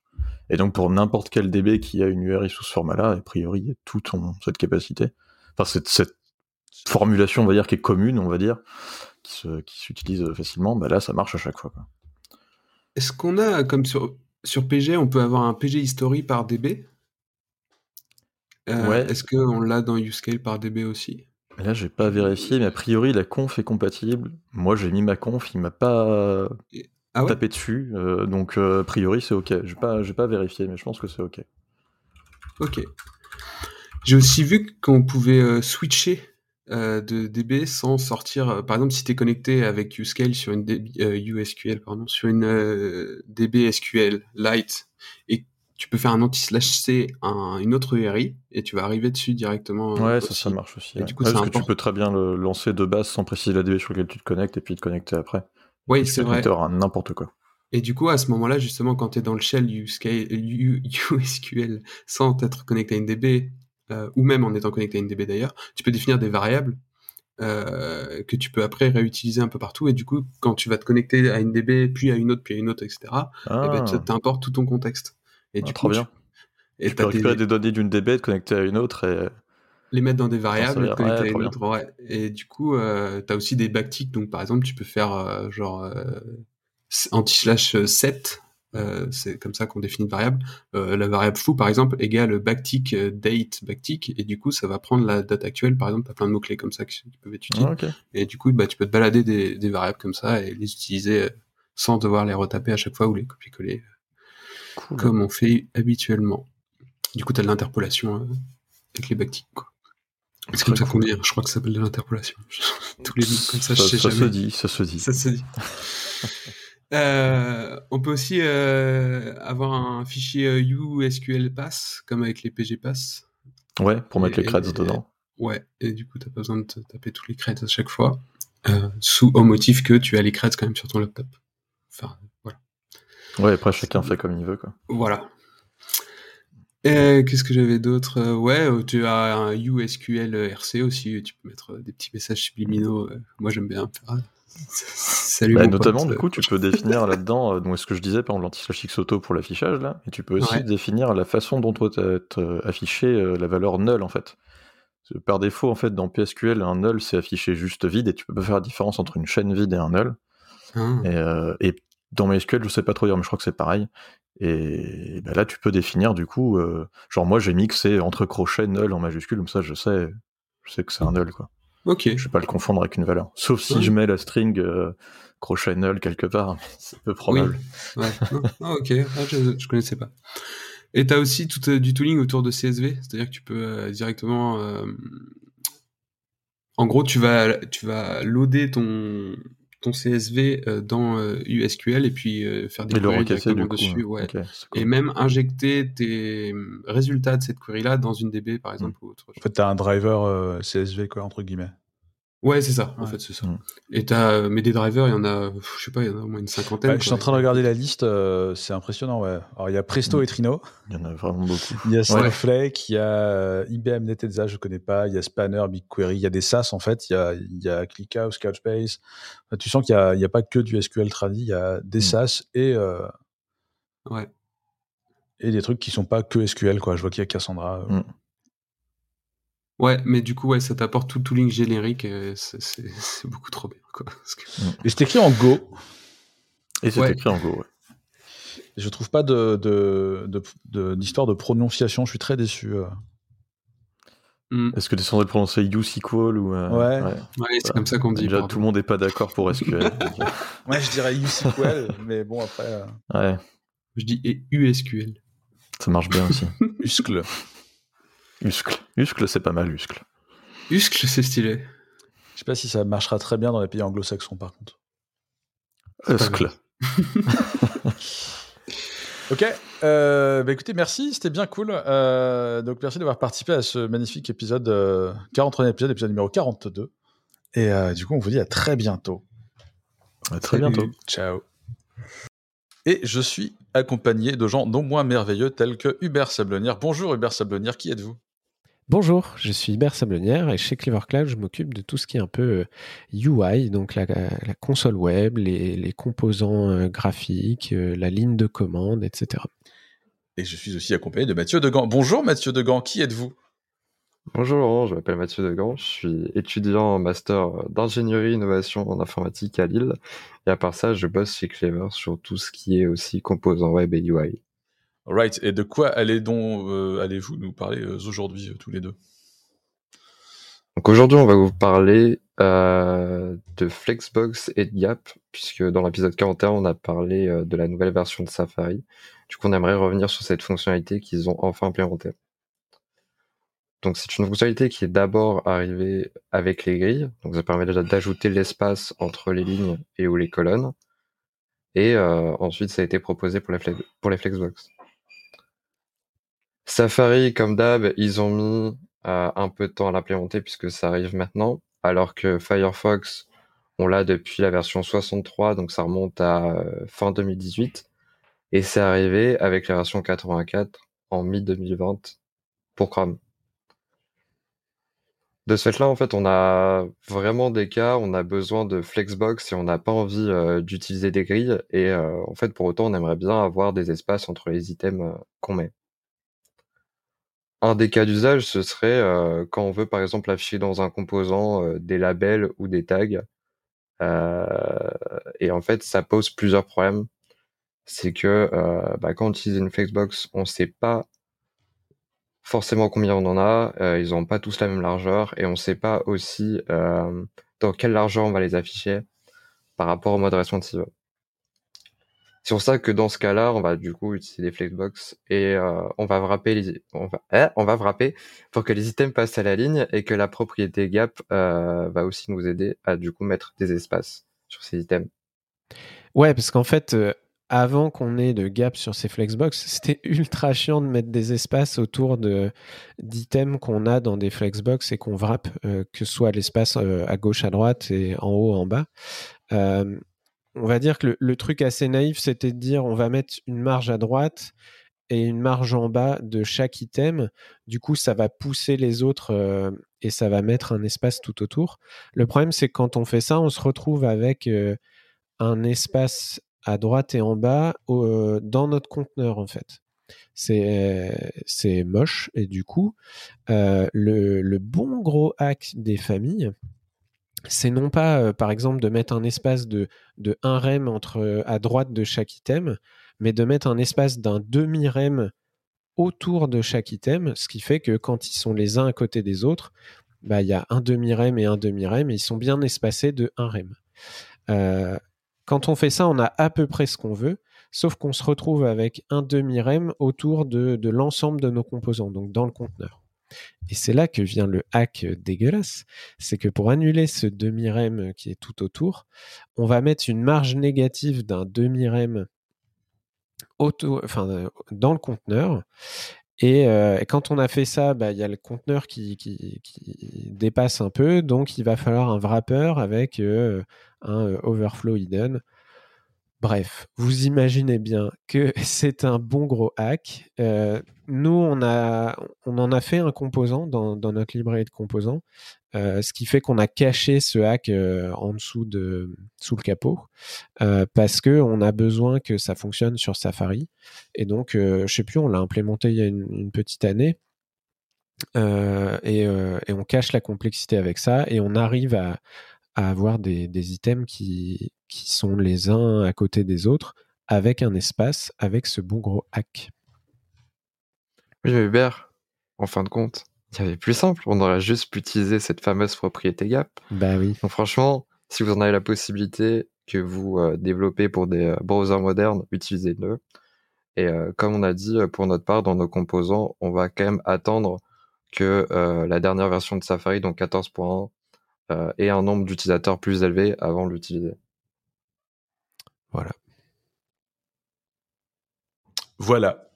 Et donc pour n'importe quel DB qui a une URI sous ce format-là, a priori, toute son- cette capacité. Enfin, cette, cette formulation, on va dire, qui est commune, on va dire, qui se- qui s'utilise facilement, bah là, ça marche à chaque fois. Est-ce qu'on a, comme sur, sur PG, on peut avoir un PG history par DB Euh, Ouais. Est-ce qu'on l'a dans Uscale par DB aussi? Là, j'ai pas vérifié, mais a priori, la conf est compatible. Moi, j'ai mis ma conf, il m'a pas Ah ouais tapé dessus, euh, donc euh, a priori, c'est ok. J'ai pas, j'ai pas vérifié, mais je pense que c'est ok. Ok. J'ai aussi vu qu'on pouvait euh, switcher de DB sans sortir. par exemple, si tu es connecté avec Uscale sur une DB, USQL, pardon, sur une DB SQL Lite, et tu peux faire un anti-slash C, un- une autre URI, et tu vas arriver dessus directement. Ouais, ça, aussi. ça marche aussi. Et ouais. du coup, Ouais, parce que tu peux très bien le lancer de base sans préciser la DB sur laquelle tu te connectes et puis te connecter après. Oui, c'est vrai. n'importe quoi. Et du coup, à ce moment-là, justement, quand tu es dans le shell USQL sans être connecté à une DB, euh, ou même en étant connecté à une DB d'ailleurs, tu peux définir des variables euh, que tu peux après réutiliser un peu partout. Et du coup, quand tu vas te connecter à une DB, puis à une autre, puis à une autre, etc., Ah, eh ben, tu importes tout ton contexte. Et ah, du coup, bien. tu, et tu peux t'as des- récupérer des... données d'une DB, te connecter à une autre et. Les mettre dans des variables, connecter à une autre, ouais. Et du coup, euh, t'as aussi des backticks. Donc, par exemple, tu peux faire euh, genre euh, anti-slash 7. euh, c'est comme ça qu'on définit une variable. La variable foo, par exemple, égale backtick date backtick. Et du coup, ça va prendre la date actuelle. Par exemple, t'as plein de mots-clés comme ça qui, peuvent être utiles. Ah. Et du coup, bah, tu peux te balader des, des variables comme ça et les utiliser sans devoir les retaper à chaque fois ou les copier-coller Cool. comme on fait habituellement. Du coup, t'as de l'interpolation avec les backticks, quoi. Ça qu'on cool. dit, je crois que ça s'appelle de l'interpolation. Tous les mots comme ça, ça, je sais ça se dit, ça se dit. Ça se dit. Euh, on peut aussi euh, avoir un fichier euh, USQL pass, comme avec les PG pass. Ouais, pour mettre les creds dedans. Ouais, et du coup, t'as pas besoin de te taper tous les creds à chaque fois, euh, sous au motif que tu as les creds quand même sur ton laptop. Enfin, voilà. Ouais, après, chacun fait comme il veut, quoi. Voilà. Qu'est-ce que j'avais d'autre? Euh, Ouais, euh, tu as un USQL RC aussi. Tu peux mettre euh, des petits messages subliminaux. euh, Moi, j'aime bien. faire ça. Salut Bah, notamment, pote. du coup, tu peux définir là-dedans, euh, donc ce que je disais, par exemple, l'anti-slash xauto pour l'affichage, là, et tu peux aussi Ouais. définir la façon dont doit être euh, affiché euh, la valeur null, en fait. Par défaut, en fait, dans PSQL, un null, c'est affiché juste vide, et tu peux pas faire la différence entre une chaîne vide et un null. Ah. Et, euh, et dans MySQL, je sais pas trop dire, mais je crois que c'est pareil. Et bah là, tu peux définir, du coup, euh, genre moi, j'ai mixé entre crochets null en majuscule, comme ça, je sais, je sais que c'est un null, quoi. Ok. Je vais pas le confondre avec une valeur. Sauf si Ouais. je mets la string euh, crochet null quelque part, c'est peu probable. Ouais. Non. Ah, ok. Ah, je, je connaissais pas. Et t'as aussi tout euh, du tooling autour de CSV, c'est-à-dire que tu peux directement. En gros, tu vas tu vas loader ton ton CSV euh, dans euh, USQL et puis euh, faire des Et queries directement du coup, dessus. ouais. Cool. Et même injecter tes euh, résultats de cette query-là dans une DB, par exemple, ou autre chose. En fait, t'as un driver euh, CSV, quoi, entre guillemets. Ouais, c'est ça. En Ouais. fait, c'est ça. Mm. Et t'as, euh, mais des drivers, il y en a, je sais pas, il y en a au moins une cinquantaine. Ouais, je suis en train de regarder la liste, euh, c'est impressionnant, ouais. Alors, il y a Presto Mm. et Trino, Il y en a vraiment beaucoup. il y a Ouais. Snowflake, il y a euh, IBM Netezza, je connais pas, il y a Spanner, BigQuery, il y a des SaaS, en fait, il y a, il y a ClickHouse, Couchbase. Enfin, tu sens qu'il y a, il y a pas que du SQL tradi, il y a des Mm. SaaS et, euh, Ouais. et des trucs qui sont pas que SQL, quoi. Je vois qu'il y a Cassandra. euh. Mm. Ouais, mais du coup, ouais, ça t'apporte tout le tooling générique, et c'est, beaucoup trop bien, quoi. Parce que- Et c'est écrit en Go. Et c'est Ouais. écrit en Go, ouais. Je trouve pas de, de, de- de- d'histoire de prononciation, je suis très déçu. euh. Mm. Est-ce que tu es censé prononcer USQL ou. euh, Ouais. Ouais, c'est comme ça qu'on dit. Déjà, pardon. tout le monde n'est pas d'accord pour SQL. Ouais, je dirais USQL, mais bon, après, euh, ouais, Je dis USQL. ça marche bien aussi. Uscle. Uscle. Uscle, c'est pas mal, Uscle. Uscle, c'est stylé. Je sais pas si ça marchera très bien dans les pays anglo-saxons, par contre. Uscle. Ok, euh, bah écoutez, merci, c'était bien cool. Euh, donc merci d'avoir participé à ce magnifique épisode, euh, 43e épisode, épisode numéro 42. Et euh, du coup, on vous dit à très bientôt. À très Salut. bientôt. Ciao. Et je suis accompagné de gens non moins merveilleux tels que Hubert Sablonnière. Bonjour Hubert Sablonnière, qui êtes-vous? Bonjour, je suis Hubert Sablonnière et chez Clever Cloud, je m'occupe de tout ce qui est un peu euh, UI, donc la, la console web, les, les composants euh, graphiques, euh, la ligne de commande, etc. Et je suis aussi accompagné de Mathieu Degand. Bonjour Mathieu Degand, qui êtes-vous? Bonjour Laurent, je m'appelle Mathieu Degand, je suis étudiant en master d'ingénierie innovation en informatique à Lille. Et à part ça, je bosse chez Clever sur tout ce qui est aussi composants web et UI. Right, et de quoi euh, allez-vous nous parler euh, aujourd'hui euh, tous les deux? Donc aujourd'hui, on va vous parler de Flexbox et de Gap, puisque dans l'épisode 41, on a parlé de la nouvelle version de Safari. Du coup, on aimerait revenir sur cette fonctionnalité qu'ils ont enfin implémentée. Donc c'est une fonctionnalité qui est d'abord arrivée avec les grilles, donc ça permet déjà d'ajouter l'espace entre les lignes et ou les colonnes. Et ensuite, ça a été proposé pour les Flexbox. Safari, comme d'hab, ils ont mis euh, un peu de temps à l'implémenter puisque ça arrive maintenant, alors que Firefox, on l'a depuis la version 63, donc ça remonte à euh, fin 2018, et c'est arrivé avec la version 84 en mi-2020 pour Chrome. De ce fait-là, en fait, on a vraiment des cas, on a besoin de Flexbox et on n'a pas envie euh, d'utiliser des grilles, et en fait, pour autant, on aimerait bien avoir des espaces entre les items qu'on met. Un des cas d'usage, ce serait euh, quand on veut par exemple afficher dans un composant euh, des labels ou des tags. Euh, et en fait, ça pose plusieurs problèmes. C'est que bah, quand on utilise une Flexbox, on ne sait pas forcément combien on en a. ils n'ont pas tous la même largeur et on ne sait pas aussi dans quelle largeur on va les afficher par rapport au mode responsive. C'est pour ça que dans ce cas-là, on va du coup utiliser des flexbox et euh, on va wrapper les, on va, eh, on va wrapper pour que les items passent à la ligne et que la propriété gap euh, va aussi nous aider à du coup mettre des espaces sur ces items. Ouais, parce qu'en fait, euh, avant qu'on ait de gap sur ces flexbox, c'était ultra chiant de mettre des espaces autour de d'items qu'on a dans des flexbox et qu'on wrap, que ce soit l'espace à gauche, à droite et en haut, en bas. Euh, on va dire que le, truc assez naïf, c'était de dire on va mettre une marge à droite et une marge en bas de chaque item. Du coup, ça va pousser les autres euh, et ça va mettre un espace tout autour. Le problème, c'est que quand on fait ça, on se retrouve avec un espace à droite et en bas dans notre conteneur, en fait. C'est moche, et du coup, le, le, bon gros hack des familles, c'est non pas, par exemple, de mettre un espace de, de 1 rem entre, à droite de chaque item, mais de mettre un espace d'un demi-rem autour de chaque item, ce qui fait que quand ils sont les uns à côté des autres, bah, il y a un demi-rem et un demi-rem, et ils sont bien espacés de 1 rem. Euh, quand on fait ça, on a à peu près ce qu'on veut, sauf qu'on se retrouve avec un demi-rem autour de l'ensemble de nos composants, donc dans le conteneur. Et c'est là que vient le hack dégueulasse. C'est que pour annuler ce demi-rem qui est tout autour, on va mettre une marge négative d'un demi-rem dans le conteneur. Et, quand on a fait ça, bah, il y a le conteneur qui, qui, dépasse un peu, donc il va falloir un wrapper avec un overflow hidden. Bref, vous imaginez bien que c'est un bon gros hack. nous, on, en a fait un composant dans, notre librairie de composants euh, ce qui fait qu'on a caché ce hack euh, en dessous de sous le capot euh, parce que on a besoin que ça fonctionne sur Safari et donc je sais plus on l'a implémenté il y a une, petite année et, on cache la complexité avec ça et on arrive à, avoir des, items qui, qui sont les uns à côté des autres avec un espace avec ce bon gros hack. Oui, Hubert, en fin de compte, il y avait plus simple, on aurait juste pu utiliser cette fameuse propriété gap. Bah oui. Donc franchement, si vous en avez la possibilité que vous euh, développez pour des euh, browsers modernes, utilisez-le. Et euh, comme on a dit, pour notre part, dans nos composants, on va quand même attendre que la dernière version de Safari, donc 14.1, ait un nombre d'utilisateurs plus élevé avant de l'utiliser. Voilà. Voilà.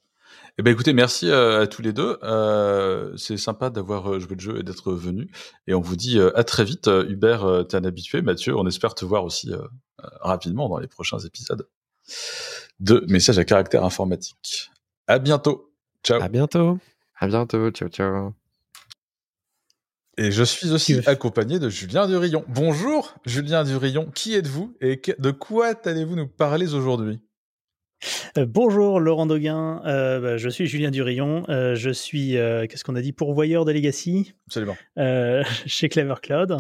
Eh ben écoutez, merci euh, à tous les deux. Euh, c'est sympa d'avoir euh, joué le jeu et d'être venu. Et on vous dit à très vite. Hubert, t'es un habitué. Mathieu, on espère te voir aussi rapidement dans les prochains épisodes de Messages à caractère informatique. À bientôt. Ciao. À bientôt. À bientôt. Ciao, ciao. Et je suis aussi accompagné de Julien Durillon. Bonjour, Julien Durillon. Qui êtes-vous et de quoi allez-vous nous parler aujourd'hui? Euh, bonjour Laurent Doguin, euh, bah, je suis Julien Durillon, euh, je suis, qu'est-ce qu'on a dit, pourvoyeur de Legacy Absolument. chez Clever Cloud.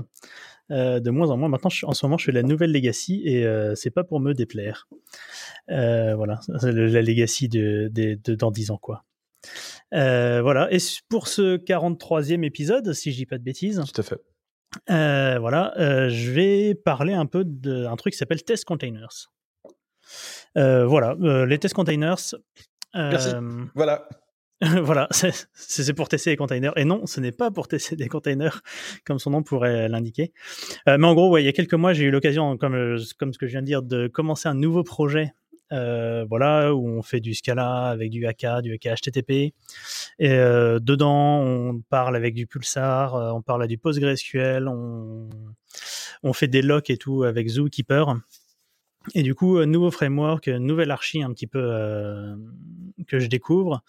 de moins en moins, maintenant en ce moment je fais la nouvelle Legacy et c'est pas pour me déplaire. voilà, la Legacy de, de, dans 10 ans quoi. Voilà, et pour ce 43e épisode, si je dis pas de bêtises. Tout à fait. voilà, je vais parler un peu d'un truc qui s'appelle Test Containers. Euh, voilà, euh, les test containers. Merci. Euh, voilà. voilà, c'est pour tester les containers. Et non, ce n'est pas pour tester des containers, comme son nom pourrait l'indiquer. mais en gros, il y a quelques mois, j'ai eu l'occasion, comme, comme ce que je viens de dire, de commencer un nouveau projet. Voilà, où on fait du Scala avec du AK, du AK HTTP. Et dedans, on parle avec du Pulsar, on parle du PostgreSQL, on, on fait des locks et tout avec Zookeeper. Et du coup, nouveau framework, nouvelle archi un petit peu euh, que je découvre.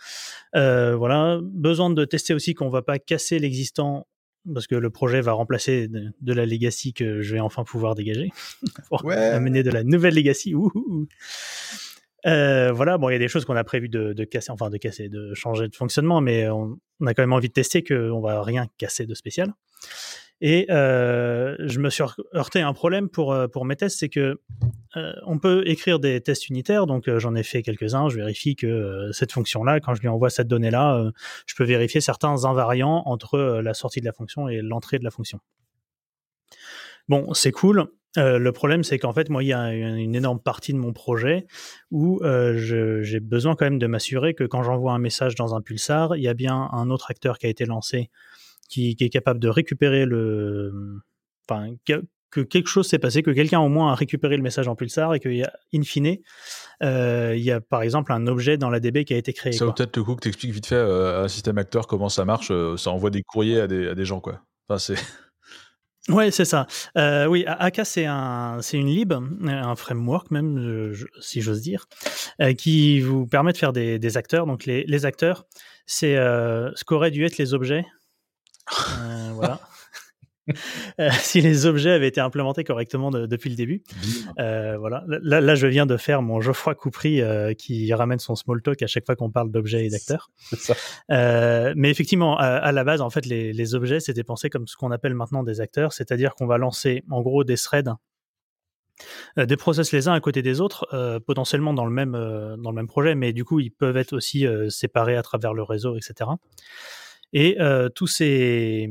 Euh, voilà, besoin de tester aussi qu'on va pas casser l'existant parce que le projet va remplacer de, la legacy que je vais enfin pouvoir dégager pour amener de la nouvelle legacy. Euh, voilà, bon, il y a des choses qu'on a prévu de, casser, enfin de casser, de changer de fonctionnement, mais on, on a quand même envie de tester qu'on va rien casser de spécial. Et euh, je me suis heurté à un problème pour, euh, pour mes tests, c'est que euh, on peut écrire des tests unitaires, donc j'en ai fait quelques-uns, je vérifie que cette fonction-là, quand je lui envoie cette donnée-là, je peux vérifier certains invariants entre la sortie de la fonction et l'entrée de la fonction. Bon, c'est cool. le problème, c'est qu'en fait, moi, il y a une, énorme partie de mon projet où j'ai besoin quand même de m'assurer que quand j'envoie un message dans un pulsar, il y a bien un autre acteur qui a été lancé qui, est capable de récupérer le. Enfin, que quelque chose s'est passé, que quelqu'un au moins a récupéré le message en pulsar et qu'il y a, in fine, euh, il y a par exemple un objet dans la DB qui a été créé. Ça vaut peut-être le coup que tu expliques vite fait euh, à un système acteur comment ça marche. Euh, ça envoie des courriers à des, à des gens, quoi. Enfin, c'est. Ouais, c'est ça. oui, AK, c'est un, c'est une lib, un framework même, si j'ose dire, qui vous permet de faire des, des acteurs. Donc les, les acteurs, c'est ce qu'auraient dû être les objets euh, voilà. euh, si les objets avaient été implémentés correctement de- depuis le début. Euh, voilà. Là, là, je viens de faire mon Geoffroy Coupry euh, qui ramène son small talk à chaque fois qu'on parle d'objets et d'acteurs. Euh, mais effectivement, à, à la base, en fait, les, les objets, c'était pensé comme ce qu'on appelle maintenant des acteurs, c'est-à-dire qu'on va lancer en gros des threads, euh, des process les uns à côté des autres, euh, potentiellement dans le même euh, dans le même projet, mais du coup, ils peuvent être aussi euh, séparés à travers le réseau, etc. Et euh, tous ces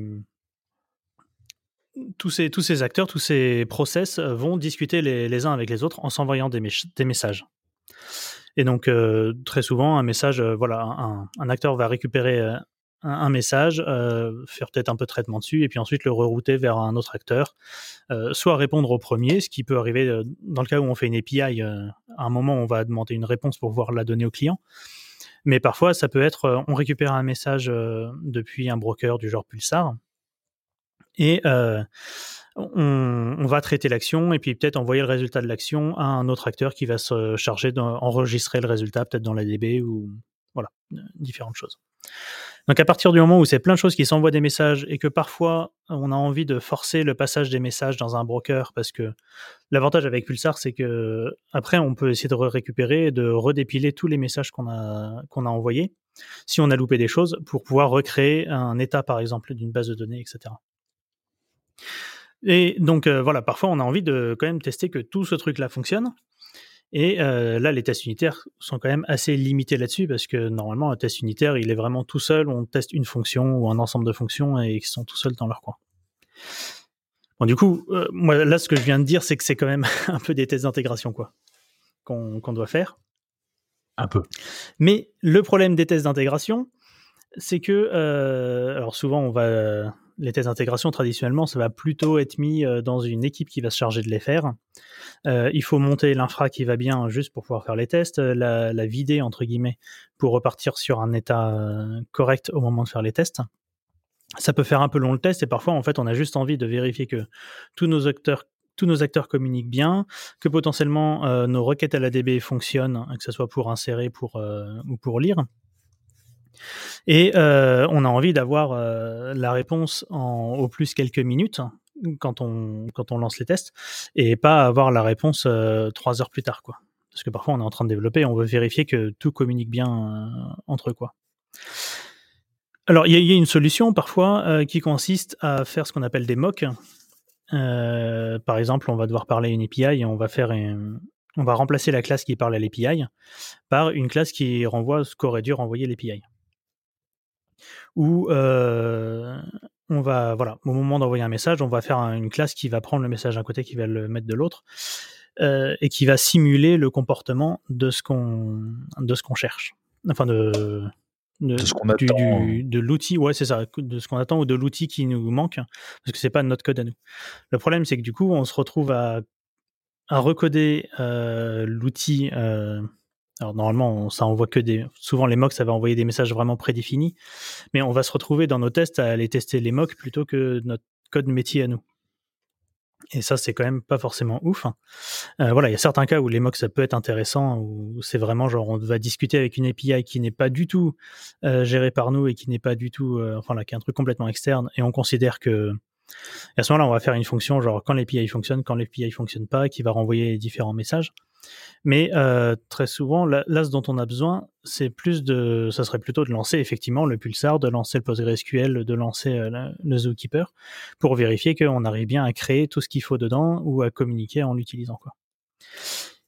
tous ces, tous ces acteurs, tous ces process euh, vont discuter les, uns avec les autres en s'envoyant des, messages. Et donc, euh, très souvent, un message, voilà, un, acteur va récupérer un, un message, faire peut-être un peu de traitement dessus, et puis ensuite le rerouter vers un autre acteur, soit répondre au premier, ce qui peut arriver dans le cas où on fait une API, à un moment, on va demander une réponse pour pouvoir la donner au client. Mais parfois, ça peut être, euh, on récupère un message euh, depuis un broker du genre Pulsar, et euh, on, on va traiter l'action et puis peut-être envoyer le résultat de l'action à un autre acteur qui va se charger d'enregistrer le résultat peut-être dans la DB ou voilà différentes choses. Donc à partir du moment où c'est plein de choses qui s'envoient des messages et que parfois on a envie de forcer le passage des messages dans un broker parce que l'avantage avec Pulsar c'est que après on peut essayer de récupérer et de redépiler tous les messages qu'on a envoyés si on a loupé des choses pour pouvoir recréer un état par exemple d'une base de données etc. Et donc euh, voilà, parfois on a envie de quand même tester que tout ce truc-là fonctionne. Et euh, là, les tests unitaires sont quand même assez limités là-dessus parce que normalement, un test unitaire, il est vraiment tout seul. On teste une fonction ou un ensemble de fonctions et ils sont tout seuls dans leur coin. Bon, du coup, euh, moi, là, ce que je viens de dire, c'est que c'est quand même un peu des tests d'intégration, quoi, qu'on doit faire. Un peu. Mais le problème des tests d'intégration, c'est que, euh, alors souvent, on va, les tests d'intégration, traditionnellement, ça va plutôt être mis euh, dans une équipe qui va se charger de les faire. Euh, il faut monter l'infra qui va bien juste pour pouvoir faire les tests, euh, la, vider, entre guillemets, pour repartir sur un état euh, correct au moment de faire les tests. Ça peut faire un peu long le test et parfois, en fait, on a juste envie de vérifier que tous nos acteurs communiquent bien, que potentiellement euh, nos requêtes à la DB fonctionnent, que ce soit pour insérer euh, ou pour lire. Et euh, on a envie d'avoir euh, la réponse en au plus quelques minutes quand on, quand on lance les tests et pas avoir la réponse euh, trois heures plus tard. Quoi. Parce que parfois on est en train de développer, on veut vérifier que tout communique bien entre. Quoi. Alors il y, a- une solution parfois qui consiste à faire ce qu'on appelle des mocks. Par exemple, on va devoir parler à une API et on va faire on va remplacer la classe qui parle à l'API par une classe qui renvoie ce qu'aurait dû renvoyer l'API. Euh, on va, voilà, au moment d'envoyer un message, on va faire un- une classe qui va prendre le message d'un côté, qui va le mettre de l'autre, euh, et qui va simuler le comportement de ce qu'on de ce qu'on cherche. Enfin de de, De ce qu'on du- attend. du- de l'outil, ouais, c'est ça, de ce qu'on attend ou de l'outil qui nous manque, parce que c'est pas notre code à nous. Le problème, c'est que du coup, on se retrouve à, à recoder euh, l'outil. Alors normalement, on- ça envoie que des. Souvent, les mocks, ça va envoyer des messages vraiment prédéfinis, mais on va se retrouver dans nos tests à aller tester les mocks plutôt que notre code métier à nous. Et ça, c'est quand même pas forcément ouf. Euh, voilà, il y a certains cas où les mocks, ça peut être intéressant, où c'est vraiment genre, on va discuter avec une API qui n'est pas du tout euh, gérée par nous et qui n'est pas du tout, euh, enfin là, qui est un truc complètement externe, et on considère que et à ce moment-là, on va faire une fonction genre quand l'API fonctionne, quand l'API fonctionne pas, qui va renvoyer différents messages. Mais euh, très souvent, ce dont on a besoin, c'est plus de, ça serait plutôt de lancer effectivement le pulsar, de lancer le PostgreSQL, de lancer euh, le Zookeeper, pour vérifier qu'on arrive bien à créer tout ce qu'il faut dedans ou à communiquer en l'utilisant.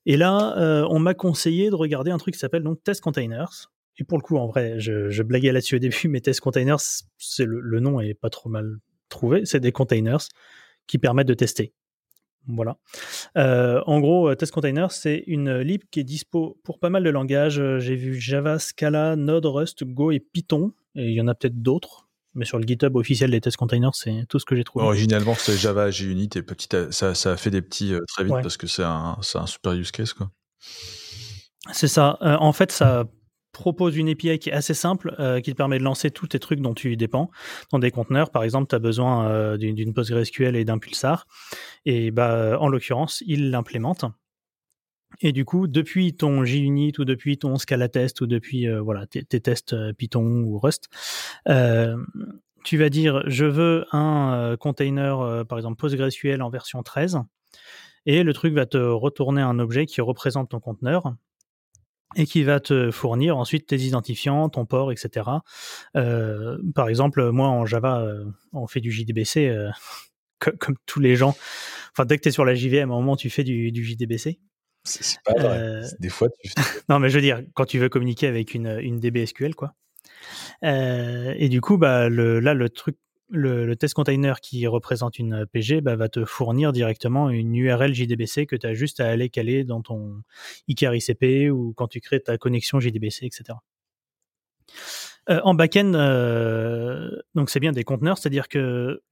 Et là, euh, on m'a conseillé de regarder un truc qui s'appelle donc Test Containers. Et pour le coup, en vrai, je, je blaguais là-dessus au début, mais Test Containers, c'est le, le nom est pas trop mal trouvé. C'est des containers qui permettent de tester. Voilà. Euh, en gros, euh, Test Containers, c'est une lib qui est dispo pour pas mal de langages. Euh, J'ai vu Java, Scala, Node, Rust, Go et Python. Et il y en a peut-être d'autres. Mais sur le GitHub officiel des Test Containers, c'est tout ce que j'ai trouvé. Originalement, c'était Java, JUnit, et petit, ça, ça a fait des petits euh, très vite Ouais. parce que c'est un, c'est un super use case. Quoi. C'est ça. Euh, en fait, ça propose une API qui est assez simple, euh, qui te permet de lancer tous tes trucs dont tu dépends dans des conteneurs. Par exemple, tu as besoin euh, d'une PostgreSQL et d'un Pulsar. Et bah, en l'occurrence, il l'implémente. Et du coup, depuis ton JUnit ou depuis ton Scala test ou depuis euh, voilà tes, tes tests Python ou Rust, tu vas dire je veux un container, par exemple PostgreSQL en version 13, et le truc va te retourner un objet qui représente ton conteneur et qui va te fournir ensuite tes identifiants, ton port, etc. Euh, par exemple, moi en Java, euh, on fait du JDBC euh, comme, comme tous les gens. Enfin, dès que tu es sur la JVM, à un moment, tu fais du, du JDBC. C'est pas vrai. Euh, Des fois, tu non, mais je veux dire, quand tu veux communiquer avec une, une DB SQL, quoi. Euh, et du coup, bah, le, là, le truc, le, le test container qui représente une PG bah, va te fournir directement une URL JDBC que tu as juste à aller caler dans ton Icar ICP ou quand tu crées ta connexion JDBC, etc. Euh, en backend, euh, donc c'est bien des conteneurs, c'est-à-dire que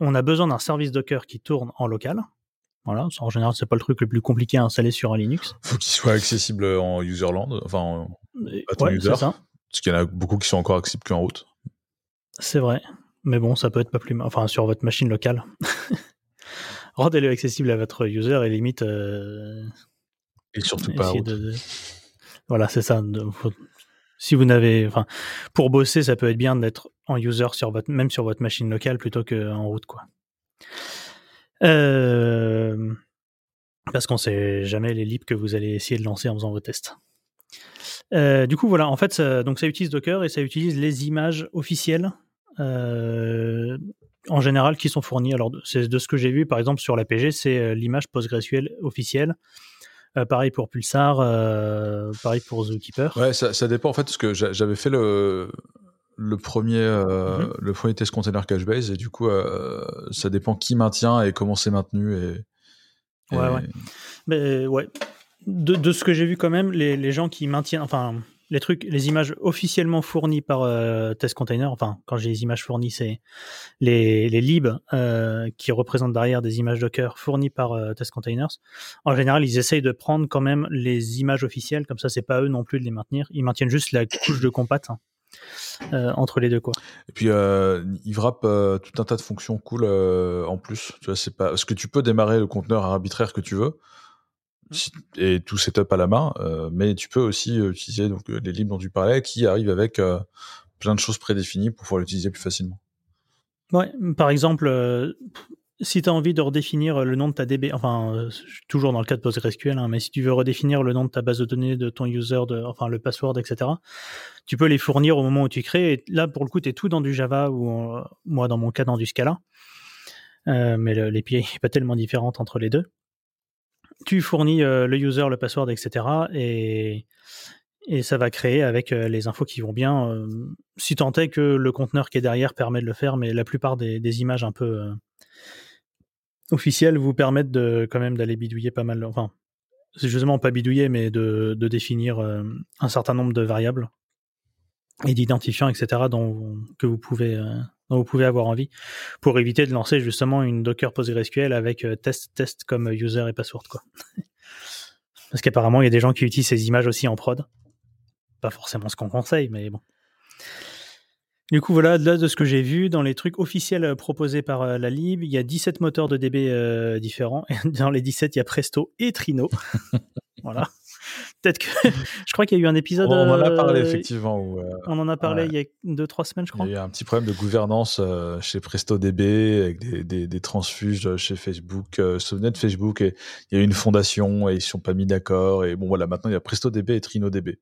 on a besoin d'un service Docker qui tourne en local. Voilà, en général, c'est pas le truc le plus compliqué à installer sur un Linux. faut qu'il soit accessible en userland, enfin en à ton ouais, user. Parce qu'il y en a beaucoup qui sont encore accessibles qu'en route. C'est vrai. Mais bon, ça peut être pas plus mal. Enfin, sur votre machine locale. Rendez-le accessible à votre user et limite. euh, Et surtout pas en essayez route. de- de- Voilà, c'est ça. de- faut- Si vous n'avez. Enfin, pour bosser, ça peut être bien d'être en user sur votre, même sur votre machine locale plutôt qu'en route, quoi. Euh, Parce qu'on sait jamais les libs que vous allez essayer de lancer en faisant vos tests. Euh, du coup, voilà, en fait, ça, donc ça utilise Docker et ça utilise les images officielles euh, en général qui sont fournies. Alors, c'est de ce que j'ai vu, par exemple, sur l'APG, c'est euh, l'image PostgreSQL officielle. Euh, pareil pour Pulsar, euh, pareil pour Zookeeper. Ouais, ça, ça dépend en fait, parce que j'a- j'avais fait le, le, premier, euh, Mhm. le premier test container Cache-Base, et du coup, ça dépend qui maintient et comment c'est maintenu. Et, et- Ouais, ouais. Mais ouais, de, de ce que j'ai vu quand même, les, les gens qui maintiennent, enfin, les images officiellement fournies par euh, Test Container, enfin, quand j'ai les images fournies, c'est les, les libs euh, qui représentent derrière des images Docker fournies par euh, Test Containers. En général, ils essayent de prendre quand même les images officielles, comme ça, c'est pas eux non plus de les maintenir. Ils maintiennent juste la couche de compat hein, euh, entre les deux, quoi. Et puis, euh, il wrap euh, tout un tas de fonctions cool en plus. Tu vois, c'est pas parce que tu peux démarrer le conteneur arbitraire que tu veux et tout setup à la main, euh, mais tu peux aussi euh, utiliser donc euh, les libres dont tu parlais qui arrivent avec euh, plein de choses prédéfinies pour pouvoir l'utiliser plus facilement. Ouais, par exemple, euh, si tu as envie de redéfinir le nom de ta DB, enfin, toujours dans le cas de PostgreSQL, hein, mais si tu veux redéfinir le nom de ta base de données, de ton user, de, enfin le password, etc., tu peux les fournir au moment où tu crées. Et là, pour le coup, tu es tout dans du Java ou moi, dans mon cas, dans du Scala. Mais l'API n'est pas tellement différente entre les deux. Tu fournis euh, le user, le password, etc. Et, ça va créer avec euh, les infos qui vont bien. euh, si tant est que le conteneur qui est derrière permet de le faire, mais la plupart des, images un peu officielles vous permettent de quand même d'aller bidouiller pas mal. Enfin, c'est justement pas bidouiller, mais de, définir un certain nombre de variables et d'identifiants, etc. Dont, que vous pouvez euh, vous pouvez avoir envie pour éviter de lancer justement une Docker PostgreSQL avec euh, test test comme user et password quoi. Parce qu'apparemment il y a des gens qui utilisent ces images aussi en prod. Pas forcément ce qu'on conseille, mais bon. Du coup, voilà, là, de ce que j'ai vu, dans les trucs officiels euh, proposés par euh, la lib, il y a 17 moteurs de DB euh, différents. Et dans les 17, il y a Presto et Trino. voilà. Peut-être que. je crois qu'il y a eu un épisode. On en a parlé euh, effectivement. Où, euh, On en a parlé ouais. il y a 2-3 semaines, je crois. Il y a eu un petit problème de gouvernance euh, chez PrestoDB avec des, des, des transfuges chez Facebook. Souvenez de Facebook et il y a eu une fondation et ils ne sont pas mis d'accord. Et bon voilà, maintenant il y a PrestoDB et TrinoDB.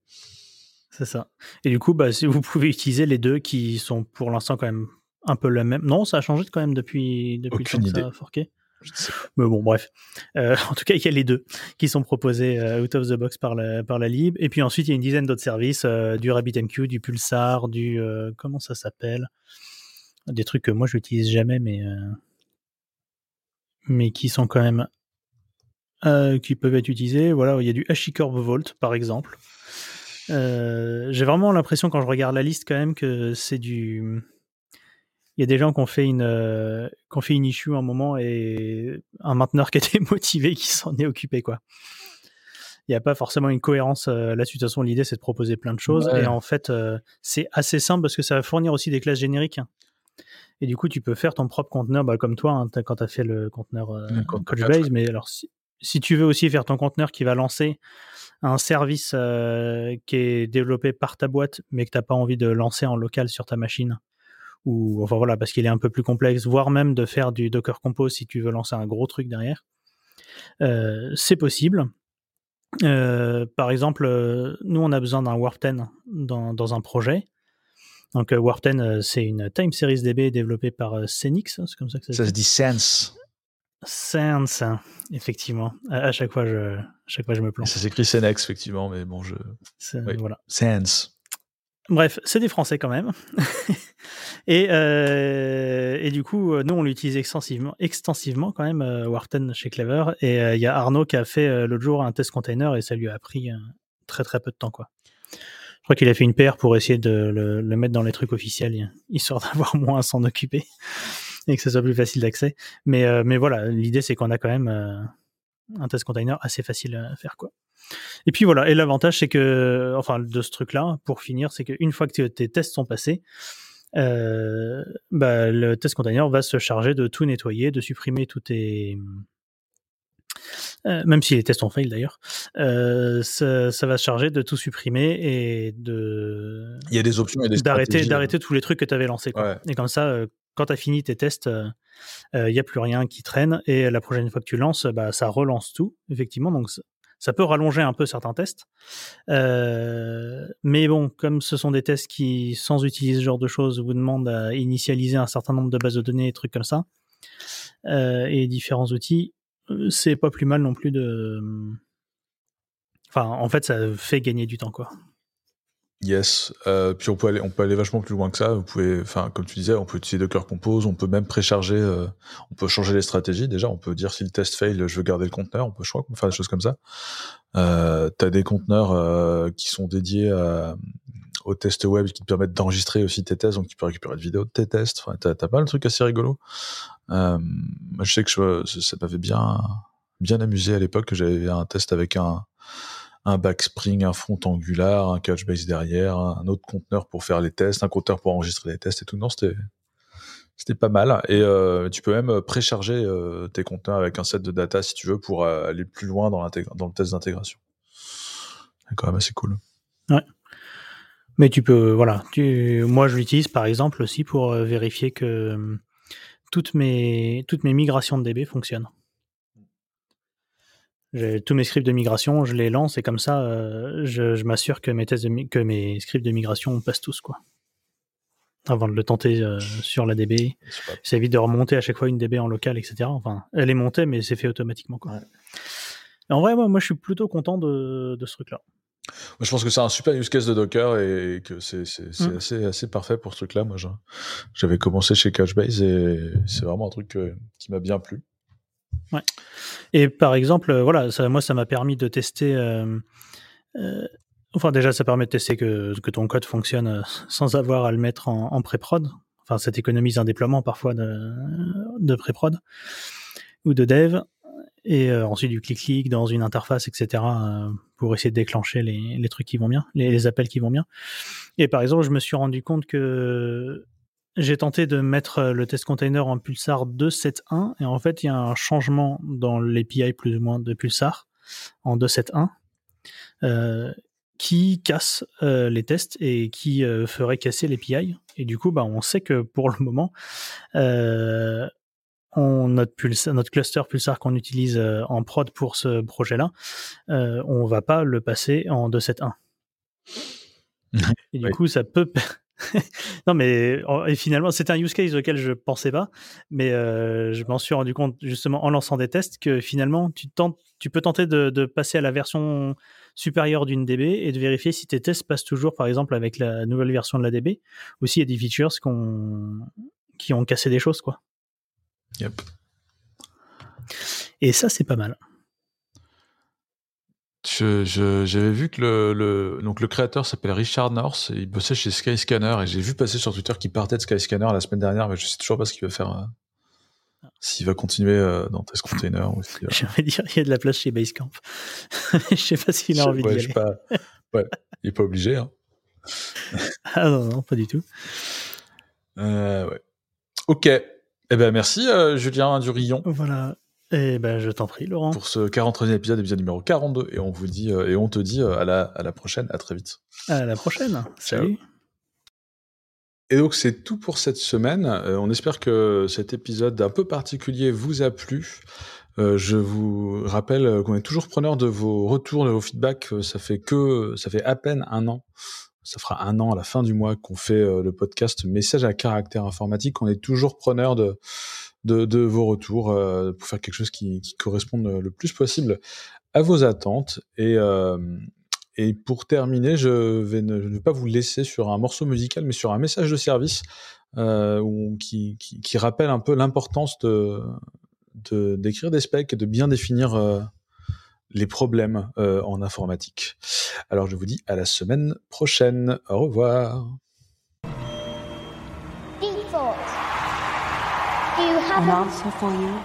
C'est ça. Et du coup, bah, si vous pouvez utiliser les deux qui sont pour l'instant quand même un peu la même. Non, ça a changé quand même depuis, depuis Aucune le temps que idée. ça a forqué. Mais bon, bref. Euh, en tout cas, il y a les deux qui sont proposés euh, out of the box par la, par la lib. Et puis ensuite, il y a une dizaine d'autres services euh, du RabbitMQ, du Pulsar, du. comment ça s'appelle? Des trucs que moi, je n'utilise jamais, mais. mais qui sont quand même. qui peuvent être utilisés. Voilà, il y a du HashiCorp Vault, par exemple. J'ai vraiment l'impression, quand je regarde la liste, quand même, que c'est du. Il y a des gens qui ont fait une, euh, qui ont fait une issue un moment et un mainteneur qui était motivé qui s'en est occupé, quoi. Il n'y a pas forcément une cohérence euh, là-dessus. De toute façon, l'idée, c'est de proposer plein de choses. Ouais. Et en fait, euh, c'est assez simple parce que ça va fournir aussi des classes génériques. Et du coup, tu peux faire ton propre conteneur, bah, comme toi, hein, quand tu as fait le conteneur euh, Couchbase. Mais alors, si, si tu veux aussi faire ton conteneur qui va lancer un service qui est développé par ta boîte, mais que tu n'as pas envie de lancer en local sur ta machine, ou enfin voilà, parce qu'il est un peu plus complexe, voire même de faire du Docker Compose si tu veux lancer un gros truc derrière. Euh, c'est possible. Euh, par exemple, euh, nous on a besoin d'un Warp 10 dans, dans un projet. Donc Warp 10, c'est une time series DB développée par Xenix, c'est comme ça que ça, Ça se dit Sense. Sense, effectivement. À, chaque fois, je, à chaque fois, je me plante. Ça s'écrit Senex, effectivement, mais bon, je. Oui. Voilà. Sense. Bref, c'est des Français quand même. et, euh, et du coup, euh, nous, on l'utilise extensivement, extensivement quand même, euh, Warten chez Clever. Et euh, il y a Arnaud qui a fait euh, l'autre jour un test container et ça lui a pris très très peu de temps. quoi. Je crois qu'il a fait une paire pour essayer de le, le mettre dans les trucs officiels, histoire d'avoir moins à s'en occuper et que ce soit plus facile d'accès. Mais, mais voilà, l'idée c'est qu'on a quand même un test container assez facile à faire. quoi. Et puis voilà, et l'avantage c'est que, enfin de ce truc-là, pour finir, c'est qu'une fois que tes tests sont passés, euh, bah, le test container va se charger de tout nettoyer, de supprimer tous tes... euh, même si les tests ont fail d'ailleurs, euh, ça, ça va se charger de tout supprimer et de Il y a des options et des d'arrêter stratégies, d'arrêter tous les trucs que tu avais lancés. quoi. Ouais. Et comme ça, quand tu as fini tes tests, il n'y a plus rien qui traîne. Et la prochaine fois que tu lances, bah, ça relance tout, effectivement. Donc ça- peut rallonger un peu certains tests. Euh, mais bon, comme ce sont des tests qui, sans utiliser ce genre de choses, vous demandent à initialiser un certain nombre de bases de données et trucs comme ça, euh, et différents outils, euh, c'est pas plus mal non plus de. Enfin, en fait, ça fait gagner du temps, quoi. Yes. Euh, puis on peut aller, on peut aller vachement plus loin que ça. Vous pouvez, enfin, comme tu disais, on peut utiliser Docker Compose, on peut même précharger, euh, on peut changer les stratégies. Déjà, on peut dire si le test fail, je veux garder le conteneur. On peut, je crois, faire des choses comme ça. Euh, t'as des conteneurs euh, qui sont dédiés à, aux tests web qui te permettent d'enregistrer aussi tes tests, donc tu peux récupérer des vidéos de tes tests. Enfin, t'as, pas mal de trucs assez rigolos. Euh, moi, je sais que je, ça m'avait bien, bien amusé à l'époque que j'avais un test avec un, un backspring, un front angular, un couchbase derrière, un autre conteneur pour faire les tests, un compteur pour enregistrer les tests et tout. Non, c'était pas mal. Et euh, tu peux même précharger euh, tes conteneurs avec un set de data si tu veux pour euh, aller plus loin dans, le test d'intégration. C'est quand même assez cool. Ouais. Mais tu peux, voilà. Moi, je l'utilise par exemple aussi pour euh, vérifier que euh, toutes mes, toutes mes migrations de DB fonctionnent. Tous mes scripts de migration, je les lance et comme ça, euh, je, je m'assure que mes tests de, mi- que mes scripts de migration passent tous quoi. Avant de le tenter euh, sur la DB, ça évite de remonter à chaque fois une DB en local, etc. Enfin, elle est montée, mais c'est fait automatiquement quoi. En vrai, moi, moi, je suis plutôt content de, de ce truc-là. Moi, je pense que c'est un super use case de Docker et que c'est Mm. assez, assez parfait pour ce truc-là. Moi, j'avais commencé chez Couchbase et c'est vraiment un truc euh, qui m'a bien plu. Ouais. Et par exemple, euh, voilà, moi, ça m'a permis de tester. euh, euh, enfin, déjà, ça permet de tester que, ton code fonctionne sans avoir à le mettre en, pré-prod. Enfin, ça t'économise un déploiement parfois de, pré-prod ou de dev. Et ensuite, du clic-clic dans une interface, etc., pour essayer de déclencher les, trucs qui vont bien, les appels qui vont bien. Et par exemple, je me suis rendu compte que j'ai tenté de mettre euh, le test container en Pulsar 2.7.1 et en fait il y a un changement dans l'API plus ou moins de Pulsar en 2.7.1 euh, qui casse euh, les tests et qui euh, ferait casser l'API. Et du coup, bah, on sait que pour le moment, on, notre, Pulsar, notre cluster Pulsar qu'on utilise en prod pour ce projet-là, on va pas le passer en 2.7.1. Et du coup, ça peut. non, mais et finalement, c'est un use case auquel je pensais pas, mais euh, je m'en suis rendu compte justement en lançant des tests que finalement, tu, tentes, tu peux tenter de, de passer à la version supérieure d'une DB et de vérifier si tes tests passent toujours, par exemple, avec la nouvelle version de la DB, ou s'il y a des features qui ont cassé des choses, quoi. Yep. Et ça, c'est pas mal. Je- je- J'avais vu que le, le, donc le créateur s'appelle Richard North et il bossait chez Skyscanner et j'ai vu passer sur Twitter qu'il partait de Skyscanner la semaine dernière, mais je sais toujours pas ce qu'il va faire. euh, S'il va continuer euh, dans Test Container ou s'il va- J'ai envie de dire, il y a de la place chez Basecamp. je sais pas s'il a Je- envie ouais, d'y je aller. sais pas. Ouais, il est pas obligé. Hein. Ah non, non, pas du tout. Euh, ouais. Ok. Eh ben merci euh, Julien Durillon Voilà. Et ben, je t'en prie, Laurent. pour ce 43e épisode, épisode numéro 42 et on vous dit euh, et on te dit euh, à la à la prochaine, à très vite. À la prochaine. Ciao. Salut. Et donc c'est tout pour cette semaine. Euh, on espère que cet épisode un peu particulier vous a plu. Euh, je vous rappelle qu'on est toujours preneur de vos retours, de vos feedbacks. Ça fait que, ça fait à peine un an. Ça fera un an à la fin du mois qu'on fait euh, le podcast Message à caractère informatique. On est toujours preneur de, de, vos retours euh, pour faire quelque chose qui, qui, corresponde le plus possible à vos attentes. Et, euh, et pour terminer, je vais ne, vais pas vous laisser sur un morceau musical, mais sur un message de service euh, qui, qui, rappelle un peu l'importance de, d'écrire des specs et de bien définir euh, les problèmes euh, en informatique. Alors je vous dis à la semaine prochaine. Au revoir. An answer for you?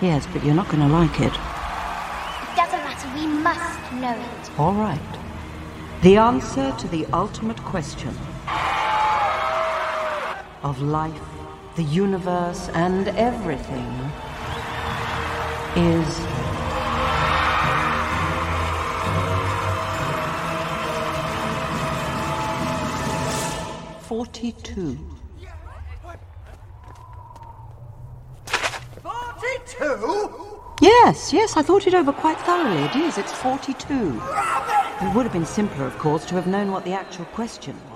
Yes, but you're not going to like it. It doesn't matter. We must know it. All right. The answer to the ultimate question of life, the universe, and everything is. Forty-two. Forty-two? Yes, yes, I thought it over quite thoroughly. It is, it's 42. It would have been simpler, of course, to have known what the actual question was.